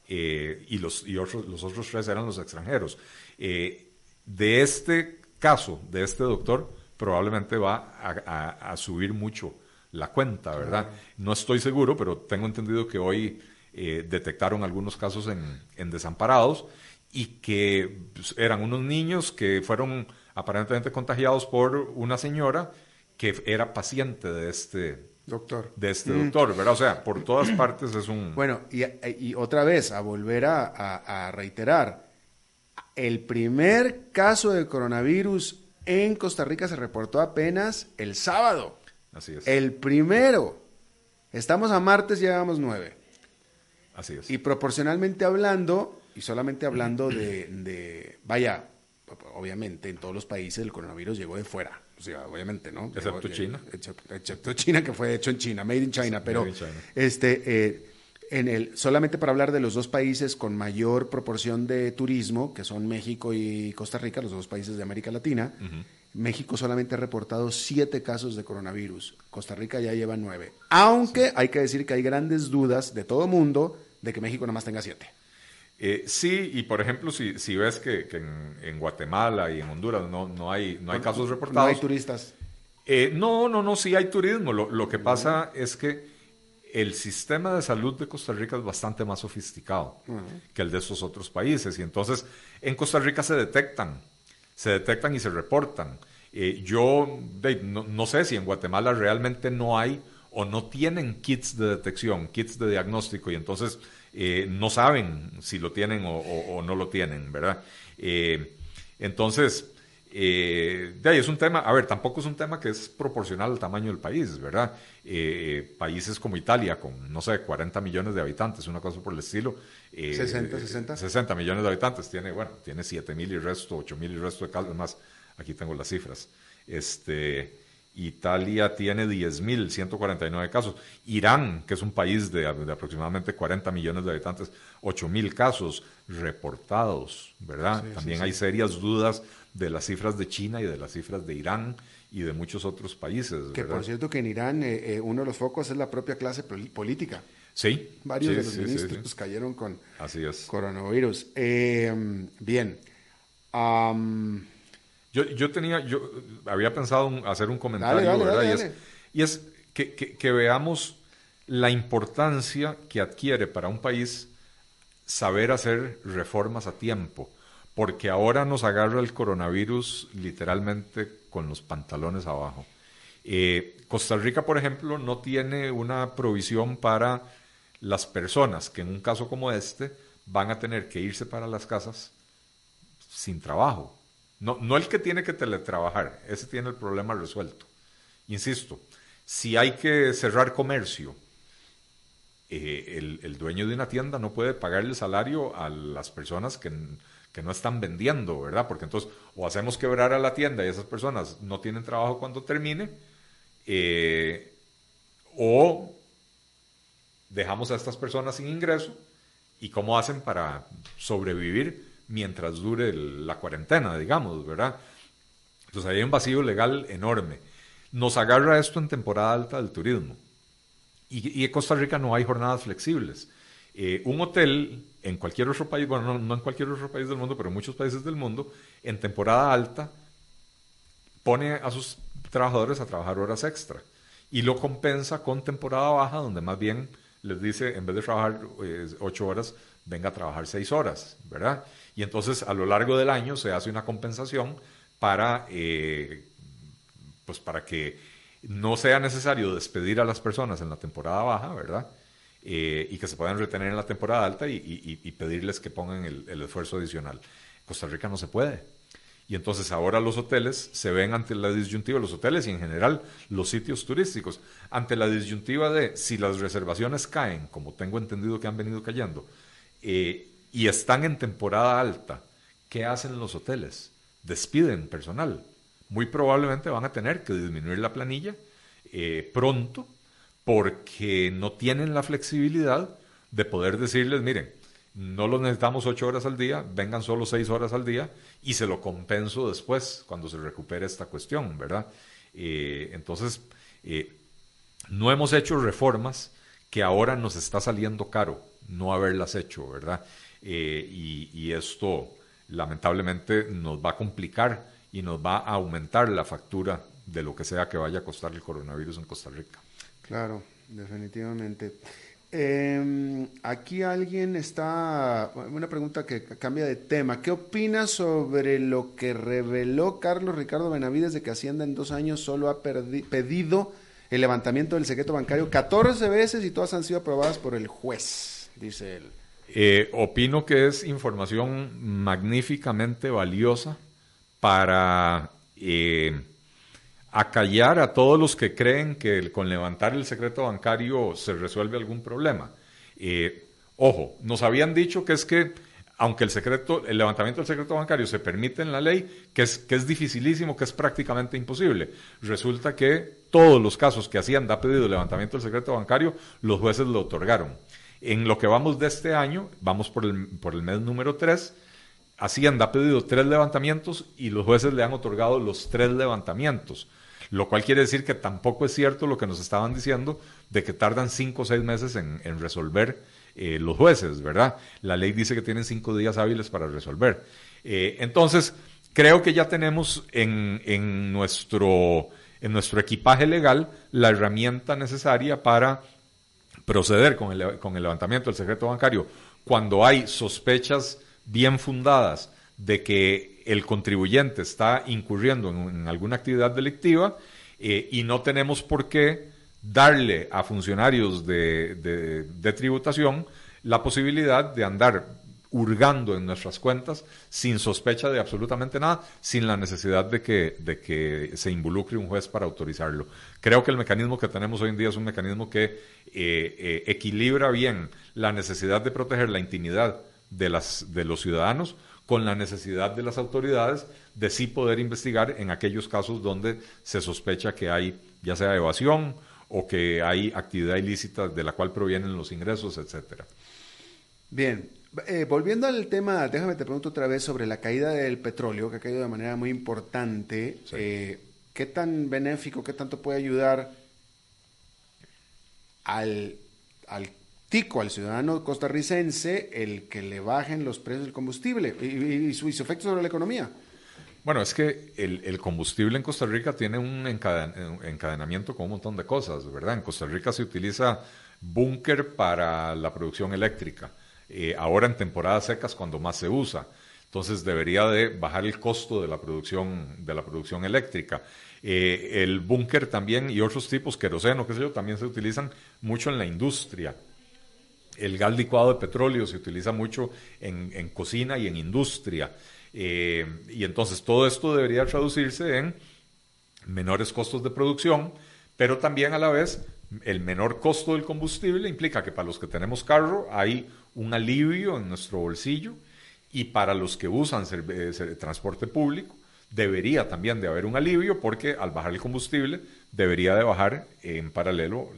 Eh, y los, y otros, los otros tres eran los extranjeros. de este caso, de este doctor, probablemente va a, a subir mucho la cuenta, ¿verdad? No estoy seguro, pero tengo entendido que hoy eh, detectaron algunos casos en, desamparados y que pues, eran unos niños que fueron aparentemente contagiados por una señora que era paciente de este doctor. De este mm. doctor, ¿verdad? O sea, por todas partes es un... Bueno, y, otra vez, a volver a, a, reiterar, el primer caso de coronavirus en Costa Rica se reportó apenas el sábado. Así es. El primero. Estamos a martes, llevamos nueve. Y proporcionalmente hablando, y solamente hablando de, vaya, obviamente en todos los países el coronavirus llegó de fuera, o sea, obviamente, ¿no? Excepto China. Excepto, China, que fue hecho en China, made in China, pero este, eh, en el, solamente para hablar de los dos países con mayor proporción de turismo, que son México y Costa Rica, los dos países de América Latina, México solamente ha reportado siete casos de coronavirus. Costa Rica ya lleva nueve. Aunque hay que decir que hay grandes dudas de todo mundo de que México nada más tenga siete. Eh, sí, y por ejemplo, si, si ves que, que en, en, Guatemala y en Honduras no, no, hay, no hay casos reportados. No hay turistas. Eh, no, no, no, sí hay turismo. Lo, lo que pasa es que el sistema de salud de Costa Rica es bastante más sofisticado uh -huh. que el de esos otros países. Y entonces en Costa Rica se detectan, se detectan y se reportan. Eh, yo de, no, no, sé si en Guatemala realmente no hay o no tienen kits de detección, kits de diagnóstico, y entonces eh, no saben si lo tienen o, o, o no lo tienen, ¿verdad? Eh, entonces, eh, de ahí es un tema, a ver, tampoco es un tema que es proporcional al tamaño del país, ¿verdad? Eh, países como Italia, con, no sé, 40 millones de habitantes, una cosa por el estilo. Eh, 60, 60. 60 millones de habitantes, tiene, bueno, tiene 7 mil y resto, 8 mil y resto de casos, más, aquí tengo las cifras. Este, Italia tiene 10.149 casos. Irán, que es un país de, de, aproximadamente 40 millones de habitantes, 8.000 casos reportados, ¿verdad? Sí, También sí, hay sí. serias dudas de las cifras de China y de las cifras de Irán y de muchos otros países. Que ¿verdad? por cierto que en Irán eh, eh, uno de los focos es la propia clase política. Sí. Varios de los ministros cayeron con Así es. coronavirus. Eh, bien. Um, yo, yo, tenía, yo había pensado un, hacer un comentario, dale, dale, ¿verdad? Dale, y es, y es que, que, que, veamos la importancia que adquiere para un país saber hacer reformas a tiempo, porque ahora nos agarra el coronavirus literalmente con los pantalones abajo. Eh, Costa Rica, por ejemplo, no tiene una provisión para las personas que en un caso como este van a tener que irse para las casas sin trabajo. No, no el que tiene que teletrabajar, ese tiene el problema resuelto. Insisto, si hay que cerrar comercio, eh, el, el, dueño de una tienda no puede pagarle salario a las personas que, que, no están vendiendo, ¿verdad? Porque entonces o hacemos quebrar a la tienda y esas personas no tienen trabajo cuando termine, eh, o dejamos a estas personas sin ingreso y cómo hacen para sobrevivir mientras dure el, la cuarentena, digamos, ¿verdad? Entonces hay un vacío legal enorme. Nos agarra esto en temporada alta del turismo. Y, y en Costa Rica no hay jornadas flexibles. Eh, un hotel en cualquier otro país, bueno, no, no, en cualquier otro país del mundo, pero en muchos países del mundo, en temporada alta pone a sus trabajadores a trabajar horas extra y lo compensa con temporada baja, donde más bien les dice, en vez de trabajar eh, ocho horas, venga a trabajar seis horas, ¿verdad? Y entonces a lo largo del año se hace una compensación para, eh, pues para que no sea necesario despedir a las personas en la temporada baja, ¿verdad? Eh, y que se puedan retener en la temporada alta y, pedirles que pongan el, el, esfuerzo adicional. Costa Rica no se puede. Y entonces ahora los hoteles se ven ante la disyuntiva, los hoteles y en general los sitios turísticos, ante la disyuntiva de si las reservaciones caen, como tengo entendido que han venido cayendo, eh, y están en temporada alta, ¿qué hacen los hoteles? Despiden personal. Muy probablemente van a tener que disminuir la planilla eh, pronto porque no tienen la flexibilidad de poder decirles, miren, no los necesitamos ocho horas al día, vengan solo seis horas al día y se lo compenso después cuando se recupere esta cuestión, ¿verdad? Eh, entonces, eh, no hemos hecho reformas que ahora nos está saliendo caro no haberlas hecho, ¿verdad? Eh, y, y, esto lamentablemente nos va a complicar y nos va a aumentar la factura de lo que sea que vaya a costar el coronavirus en Costa Rica. Claro, definitivamente. Eh, aquí alguien está, una pregunta que cambia de tema. ¿Qué opinas sobre lo que reveló Carlos Ricardo Benavides de que Hacienda en dos años solo ha pedido el levantamiento del secreto bancario 14 veces y todas han sido aprobadas por el juez, dice él? Eh, opino que es información magníficamente valiosa para eh, acallar a todos los que creen que con levantar el secreto bancario se resuelve algún problema. Eh, ojo, nos habían dicho que es que, aunque el, secreto, el levantamiento del secreto bancario se permite en la ley, que es, que es dificilísimo, que es prácticamente imposible. Resulta que todos los casos que Hacienda ha pedido levantamiento del secreto bancario, los jueces lo otorgaron. En lo que vamos de este año, vamos por el, por el mes número 3, Hacienda ha pedido tres levantamientos y los jueces le han otorgado los tres levantamientos, lo cual quiere decir que tampoco es cierto lo que nos estaban diciendo de que tardan cinco o seis meses en, resolver eh, los jueces, ¿verdad? La ley dice que tienen cinco días hábiles para resolver. Eh, entonces, creo que ya tenemos en, en, nuestro, en nuestro equipaje legal la herramienta necesaria para proceder con el, con el levantamiento del secreto bancario cuando hay sospechas bien fundadas de que el contribuyente está incurriendo en, alguna actividad delictiva eh, y no tenemos por qué darle a funcionarios de, tributación la posibilidad de andar hurgando en nuestras cuentas sin sospecha de absolutamente nada, sin la necesidad de que, de que se involucre un juez para autorizarlo. Creo que el mecanismo que tenemos hoy en día es un mecanismo que eh, eh, equilibra bien la necesidad de proteger la intimidad de, las, de los ciudadanos con la necesidad de las autoridades de sí poder investigar en aquellos casos donde se sospecha que hay ya sea evasión o que hay actividad ilícita de la cual provienen los ingresos, etcétera. Bien, eh, volviendo al tema, déjame te pregunto otra vez sobre la caída del petróleo, que ha caído de manera muy importante. Eh, ¿Qué tan benéfico, qué tanto puede ayudar al, al tico al ciudadano costarricense el que le bajen los precios del combustible y, su, efecto sobre la economía. Bueno, es que el, combustible en Costa Rica tiene un encadenamiento con un montón de cosas, ¿verdad? En Costa Rica se utiliza búnker para la producción eléctrica, eh, ahora en temporadas secas cuando más se usa. Entonces debería de bajar el costo de la producción, de la producción eléctrica. Eh, el búnker también y otros tipos, queroseno, qué sé yo, también se utilizan mucho en la industria el gas licuado de petróleo se utiliza mucho en, cocina y en industria. Eh, y entonces todo esto debería traducirse en menores costos de producción, pero también a la vez el menor costo del combustible implica que para los que tenemos carro hay un alivio en nuestro bolsillo y para los que usan eh, transporte público debería también de haber un alivio porque al bajar el combustible debería de bajar en paralelo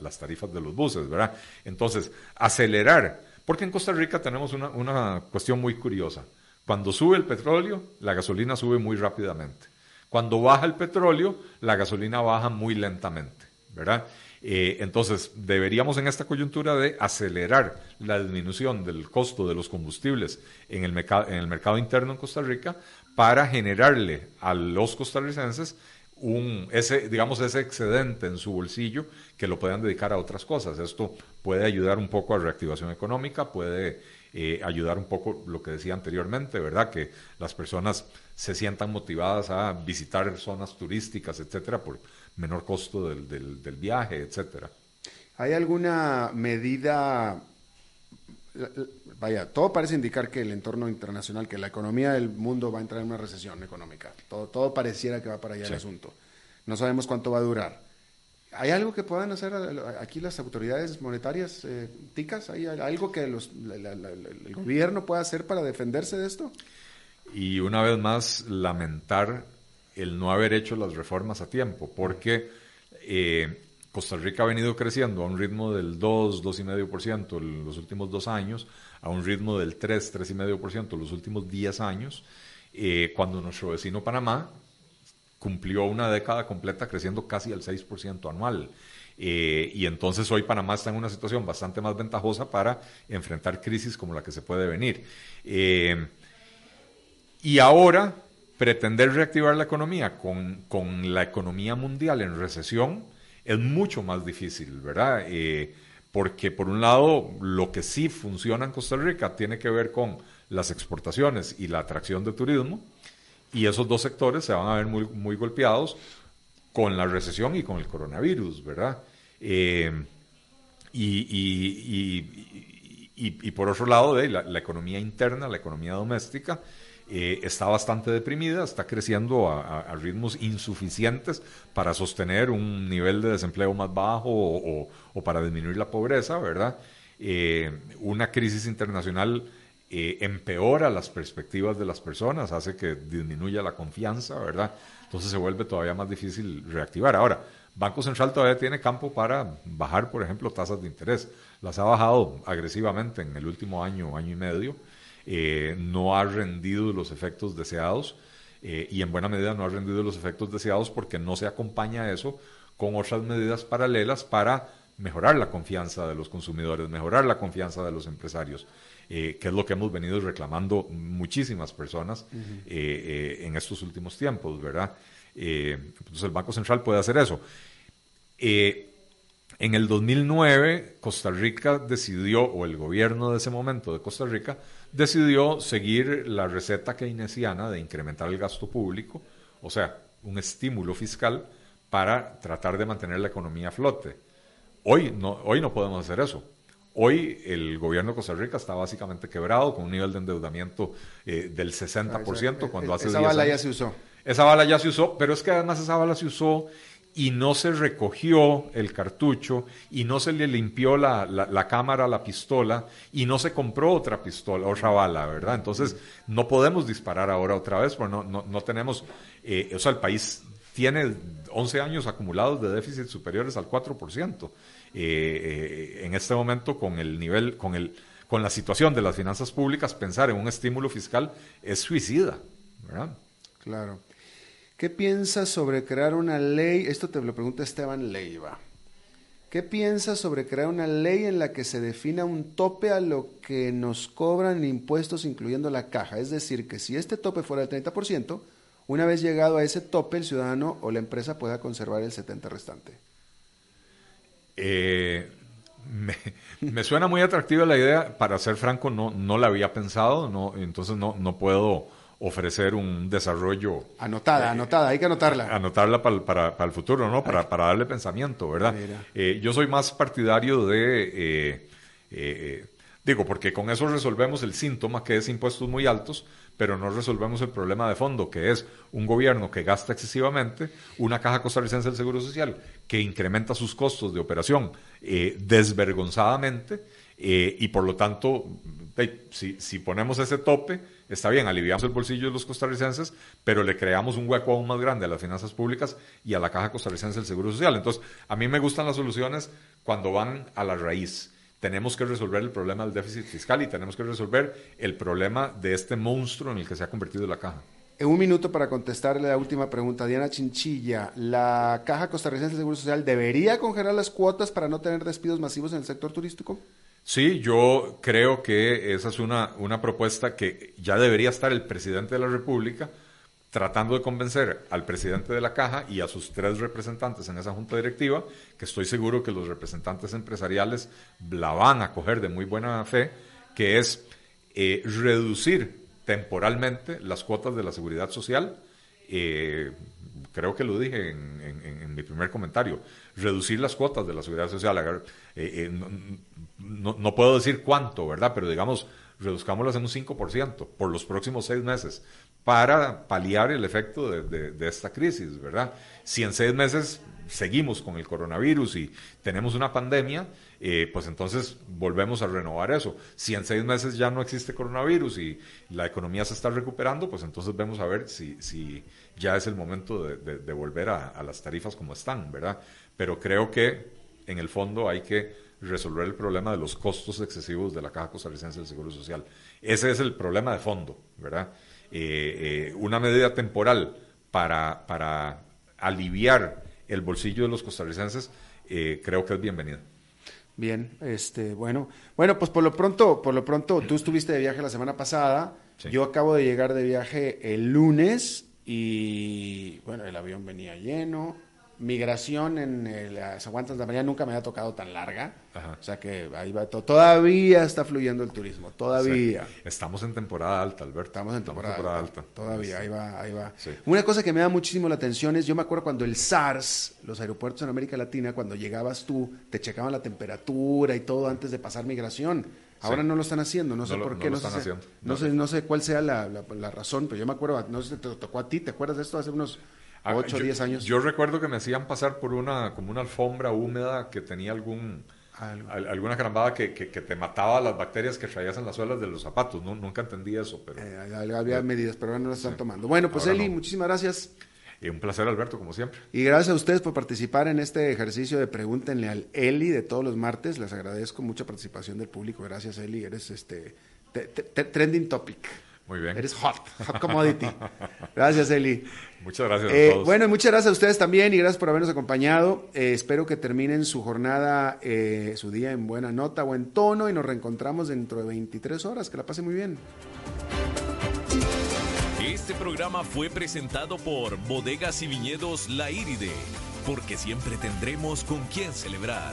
las tarifas de los buses, ¿verdad? Entonces, acelerar, porque en Costa Rica tenemos una, una cuestión muy curiosa. Cuando sube el petróleo, la gasolina sube muy rápidamente. Cuando baja el petróleo, la gasolina baja muy lentamente, ¿verdad? Eh, entonces, deberíamos en esta coyuntura de acelerar la disminución del costo de los combustibles en el, en el mercado interno en Costa Rica para generarle a los costarricenses un, ese, digamos, ese excedente en su bolsillo que lo puedan dedicar a otras cosas. Esto puede ayudar un poco a reactivación económica, puede eh, ayudar un poco lo que decía anteriormente, ¿verdad? Que las personas se sientan motivadas a visitar zonas turísticas, etcétera, por menor costo del, del viaje, etcétera. ¿Hay alguna medida vaya, todo parece indicar que el entorno internacional, que la economía del mundo va a entrar en una recesión económica. Todo, todo pareciera que va para allá el asunto. No sabemos cuánto va a durar. ¿Hay algo que puedan hacer aquí las autoridades monetarias eh, ticas? ¿Hay algo que los, el gobierno pueda hacer para defenderse de esto? Y una vez más, lamentar el no haber hecho las reformas a tiempo, porque eh, Costa Rica ha venido creciendo a un ritmo del 2, 2,5% en los últimos dos años, a un ritmo del 3, 3,5% en los últimos 10 años, eh, cuando nuestro vecino Panamá cumplió una década completa creciendo casi al 6% anual. Eh, y entonces hoy Panamá está en una situación bastante más ventajosa para enfrentar crisis como la que se puede venir. Y ahora pretender reactivar la economía con, con la economía mundial en recesión, es mucho más difícil, ¿verdad? Eh, porque por un lado, lo que sí funciona en Costa Rica tiene que ver con las exportaciones y la atracción de turismo, y esos dos sectores se van a ver muy, muy golpeados con la recesión y con el coronavirus, ¿verdad? Eh, y, y, por otro lado, la economía interna, la economía doméstica, eh, está bastante deprimida, está creciendo a, ritmos insuficientes para sostener un nivel de desempleo más bajo o, para disminuir la pobreza, ¿verdad? Eh, una crisis internacional eh, empeora las perspectivas de las personas, hace que disminuya la confianza, ¿verdad? Entonces se vuelve todavía más difícil reactivar. Ahora, Banco Central todavía tiene campo para bajar, por ejemplo, tasas de interés. Las ha bajado agresivamente en el último año, año y medio. Eh, no ha rendido los efectos deseados eh, y en buena medida no ha rendido los efectos deseados porque no se acompaña eso con otras medidas paralelas para mejorar la confianza de los consumidores, mejorar la confianza de los empresarios, eh, que es lo que hemos venido reclamando muchísimas personas en estos últimos tiempos, ¿verdad? entonces el Banco Central puede hacer eso. en el 2009, Costa Rica decidió, o el gobierno de ese momento de Costa Rica, decidió seguir la receta keynesiana de incrementar el gasto público, o sea, un estímulo fiscal para tratar de mantener la economía a flote. Hoy no, hoy no podemos hacer eso. Hoy el gobierno de Costa Rica está básicamente quebrado con un nivel de endeudamiento eh, del 60% ah, cuando hace Esa bala ya se usó. Esa bala ya se usó, pero es que además esa bala se usó y no se recogió el cartucho y no se le limpió la, la, cámara la pistola y no se compró otra pistola, otra bala, ¿verdad? Entonces no podemos disparar ahora otra vez porque no, no, tenemos, eh, o sea, el país tiene 11 años acumulados de déficit superiores al 4%. Eh, eh, en este momento con el nivel, con, el, con la situación de las finanzas públicas, pensar en un estímulo fiscal es suicida, ¿verdad? Claro. ¿Qué piensas sobre crear una ley? Esto te lo pregunta Esteban Leiva. ¿Qué piensas sobre crear una ley en la que se defina un tope a lo que nos cobran impuestos incluyendo la caja? Es decir, que si este tope fuera del 30%, una vez llegado a ese tope, el ciudadano o la empresa pueda conservar el 70% restante. Eh, me, suena muy atractiva la idea. Para ser franco, no, no la había pensado, no, entonces no, no puedo ofrecer un desarrollo. Anotada, eh, anotada, hay que anotarla. Anotarla para, para, el futuro, ¿no? Para, para, darle pensamiento, ¿verdad? Eh, yo soy más partidario de. Eh, digo, porque con eso resolvemos el síntoma que es impuestos muy altos, pero no resolvemos el problema de fondo, que es un gobierno que gasta excesivamente, una caja costarricense del Seguro Social que incrementa sus costos de operación desvergonzadamente, y por lo tanto, si, si ponemos ese tope, está bien, aliviamos el bolsillo de los costarricenses, pero le creamos un hueco aún más grande a las finanzas públicas y a la Caja Costarricense del Seguro Social. Entonces, a mí me gustan las soluciones cuando van a la raíz. Tenemos que resolver el problema del déficit fiscal y tenemos que resolver el problema de este monstruo en el que se ha convertido la caja. En un minuto para contestarle la última pregunta, Diana Chinchilla, ¿la Caja Costarricense del Seguro Social debería congelar las cuotas para no tener despidos masivos en el sector turístico? Sí, yo creo que esa es una, una propuesta que ya debería estar el presidente de la República tratando de convencer al presidente de la caja y a sus tres representantes en esa junta directiva, que estoy seguro que los representantes empresariales la van a coger de muy buena fe, que es eh, reducir temporalmente las cuotas de la seguridad social. Eh, creo que lo dije en, mi primer comentario, reducir las cuotas de la seguridad social. Eh, no, puedo decir cuánto, ¿verdad? Pero digamos, reduzcámoslas en un 5% por los próximos seis meses para paliar el efecto de, esta crisis, ¿verdad? Si en seis meses seguimos con el coronavirus y tenemos una pandemia, eh, pues entonces volvemos a renovar eso. Si en seis meses ya no existe coronavirus y la economía se está recuperando, pues entonces vemos a ver si, ya es el momento de, volver a, a las tarifas como están, ¿verdad? Pero creo que en el fondo hay que resolver el problema de los costos excesivos de la Caja Costarricense del Seguro Social. Ese es el problema de fondo, ¿verdad? Eh, eh, una medida temporal para, para aliviar el bolsillo de los costarricenses eh, creo que es bienvenida. Bien, este, bueno, bueno, pues por lo pronto, por lo pronto, tú estuviste de viaje la semana pasada, yo acabo de llegar de viaje el lunes y bueno, el avión venía lleno, migración en las aguantas de María nunca me había tocado tan larga. O sea que ahí va todo. Todavía está fluyendo el turismo, todavía. Estamos en temporada alta, Alberto. Estamos en temporada, alta, Todavía, ahí va, ahí va. Una cosa que me da muchísimo la atención es, yo me acuerdo cuando el SARS, los aeropuertos en América Latina, cuando llegabas tú, te checaban la temperatura y todo antes de pasar migración. Ahora no lo están haciendo, no sé por qué. No, sé, no, sé, no sé cuál sea la, la, razón, pero yo me acuerdo, no sé si te tocó a ti, ¿te acuerdas de esto hace unos 8 o 10 años. Yo recuerdo que me hacían pasar por una, como una alfombra húmeda que tenía algún, alguna carambada que, que, te mataba las bacterias que traías en las suelas de los zapatos. No, nunca entendí eso, pero... Eh, había medidas, pero ahora no las están tomando. Bueno, pues Eli, muchísimas gracias. Y un placer, Alberto, como siempre. Y gracias a ustedes por participar en este ejercicio de Pregúntenle al Eli de todos los martes. Les agradezco mucha participación del público. Gracias, Eli. Eres este trending topic. Muy bien. Eres hot, hot commodity. Gracias, Eli. Muchas gracias a eh, todos. Bueno, muchas gracias a ustedes también y gracias por habernos acompañado. Eh, espero que terminen su jornada, eh, su día en buena nota, buen tono y nos reencontramos dentro de 23 horas. Que la pase muy bien. Este programa fue presentado por Bodegas y Viñedos La Iride, porque siempre tendremos con quién celebrar.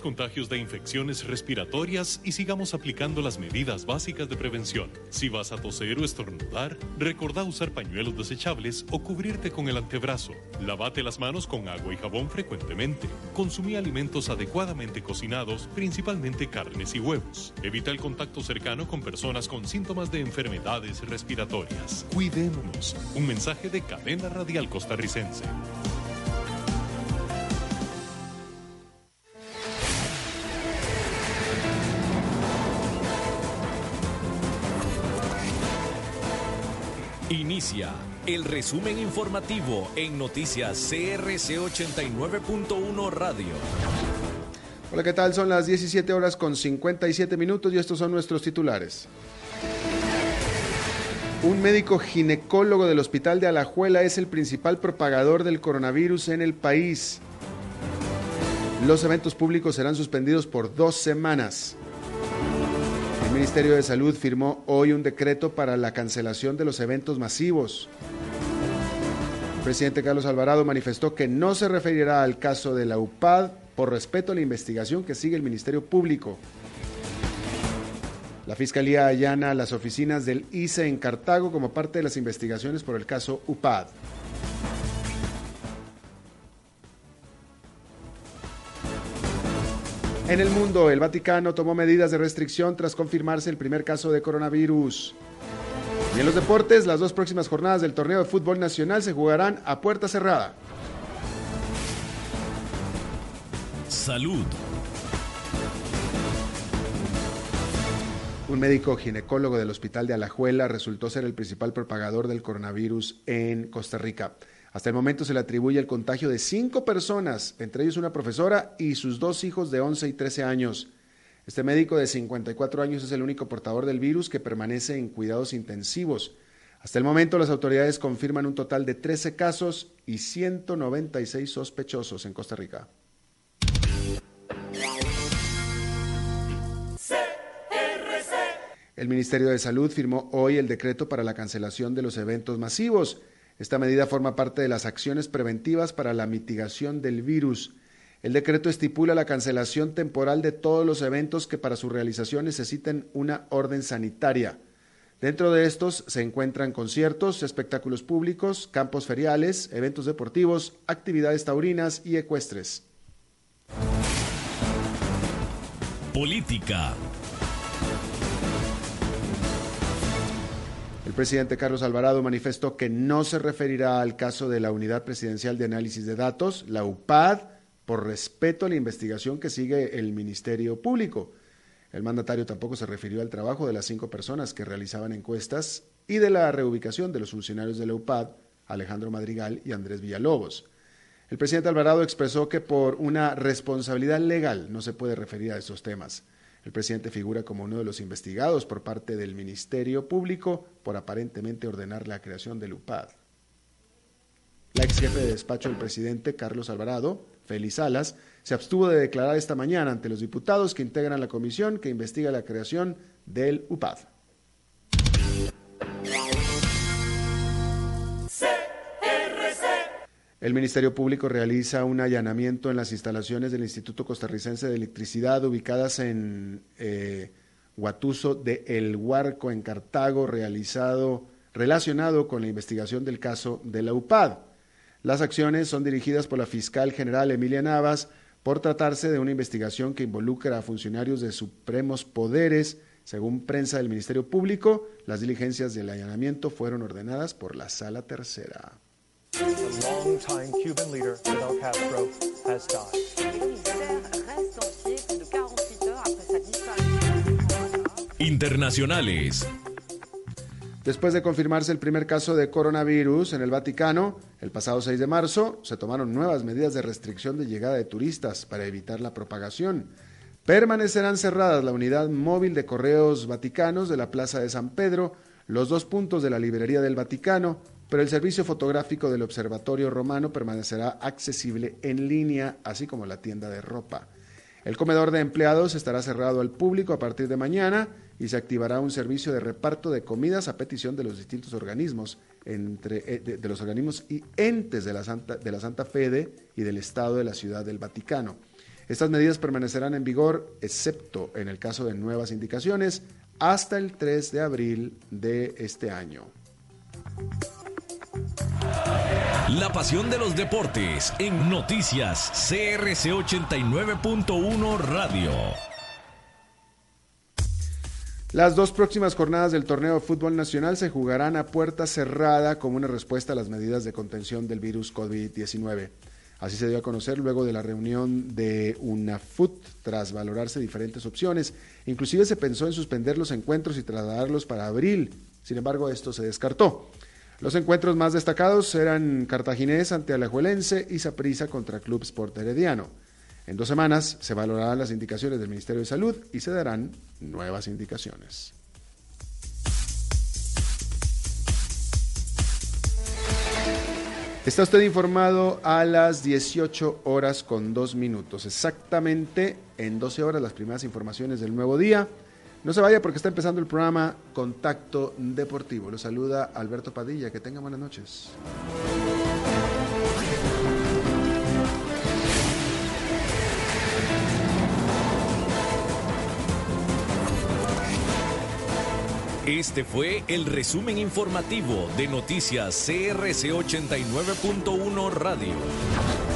Contagios de infecciones respiratorias y sigamos aplicando las medidas básicas de prevención. Si vas a toser o estornudar, recordá usar pañuelos desechables o cubrirte con el antebrazo. Lavate las manos con agua y jabón frecuentemente. Consumí alimentos adecuadamente cocinados, principalmente carnes y huevos. Evita el contacto cercano con personas con síntomas de enfermedades respiratorias. Cuidémonos. Un mensaje de Cadena Radial Costarricense. Inicia el resumen informativo en noticias CRC 89.1 Radio. Hola, ¿qué tal? Son las 17 horas con 57 minutos y estos son nuestros titulares. Un médico ginecólogo del Hospital de Alajuela es el principal propagador del coronavirus en el país. Los eventos públicos serán suspendidos por dos semanas. El Ministerio de Salud firmó hoy un decreto para la cancelación de los eventos masivos. El presidente Carlos Alvarado manifestó que no se referirá al caso de la UPAD por respeto a la investigación que sigue el Ministerio Público. La Fiscalía allana las oficinas del ICE en Cartago como parte de las investigaciones por el caso UPAD. En el mundo, el Vaticano tomó medidas de restricción tras confirmarse el primer caso de coronavirus. Y en los deportes, las dos próximas jornadas del torneo de fútbol nacional se jugarán a puerta cerrada. Salud. Un médico ginecólogo del Hospital de Alajuela resultó ser el principal propagador del coronavirus en Costa Rica. Hasta el momento se le atribuye el contagio de cinco personas, entre ellos una profesora y sus dos hijos de 11 y 13 años. Este médico de 54 años es el único portador del virus que permanece en cuidados intensivos. Hasta el momento las autoridades confirman un total de 13 casos y 196 sospechosos en Costa Rica. El Ministerio de Salud firmó hoy el decreto para la cancelación de los eventos masivos. Esta medida forma parte de las acciones preventivas para la mitigación del virus. El decreto estipula la cancelación temporal de todos los eventos que para su realización necesiten una orden sanitaria. Dentro de estos se encuentran conciertos, espectáculos públicos, campos feriales, eventos deportivos, actividades taurinas y ecuestres. Política. El presidente Carlos Alvarado manifestó que no se referirá al caso de la Unidad Presidencial de Análisis de Datos, la UPAD, por respeto a la investigación que sigue el Ministerio Público. El mandatario tampoco se refirió al trabajo de las cinco personas que realizaban encuestas y de la reubicación de los funcionarios de la UPAD, Alejandro Madrigal y Andrés Villalobos. El presidente Alvarado expresó que por una responsabilidad legal no se puede referir a esos temas. El presidente figura como uno de los investigados por parte del Ministerio Público por aparentemente ordenar la creación del UPAD. La ex jefe de despacho del presidente, Carlos Alvarado, Félix Salas, se abstuvo de declarar esta mañana ante los diputados que integran la comisión que investiga la creación del UPAD. El Ministerio Público realiza un allanamiento en las instalaciones del Instituto Costarricense de Electricidad ubicadas en eh, Guatuso de El Huarco en Cartago, realizado, relacionado con la investigación del caso de la UPAD. Las acciones son dirigidas por la fiscal general Emilia Navas por tratarse de una investigación que involucra a funcionarios de supremos poderes. Según prensa del Ministerio Público, las diligencias del allanamiento fueron ordenadas por la Sala Tercera. Internacionales. Después de confirmarse el primer caso de coronavirus en el Vaticano, el pasado 6 de marzo se tomaron nuevas medidas de restricción de llegada de turistas para evitar la propagación. Permanecerán cerradas la unidad móvil de correos vaticanos de la Plaza de San Pedro, los dos puntos de la Librería del Vaticano, pero el servicio fotográfico del Observatorio Romano permanecerá accesible en línea, así como la tienda de ropa. El comedor de empleados estará cerrado al público a partir de mañana y se activará un servicio de reparto de comidas a petición de los distintos organismos, entre, eh, de, los organismos y entes de la, Santa, de la Santa Fede y del Estado de la Ciudad del Vaticano. Estas medidas permanecerán en vigor, excepto en el caso de nuevas indicaciones, hasta el 3 de abril de este año. La pasión de los deportes en noticias CRC 89.1 Radio. Las dos próximas jornadas del torneo de fútbol nacional se jugarán a puerta cerrada como una respuesta a las medidas de contención del virus COVID-19. Así se dio a conocer luego de la reunión de UNAFUT tras valorarse diferentes opciones. Inclusive se pensó en suspender los encuentros y trasladarlos para abril. Sin embargo, esto se descartó. Los encuentros más destacados eran Cartaginés ante Alajuelense y Saprissa contra Club Sport Herediano. En dos semanas se valorarán las indicaciones del Ministerio de Salud y se darán nuevas indicaciones. Está usted informado a las 18 horas con dos minutos. Exactamente en 12 horas las primeras informaciones del nuevo día. No se vaya porque está empezando el programa Contacto Deportivo. Lo saluda Alberto Padilla. Que tenga buenas noches. Este fue el resumen informativo de Noticias CRC 89.1 Radio.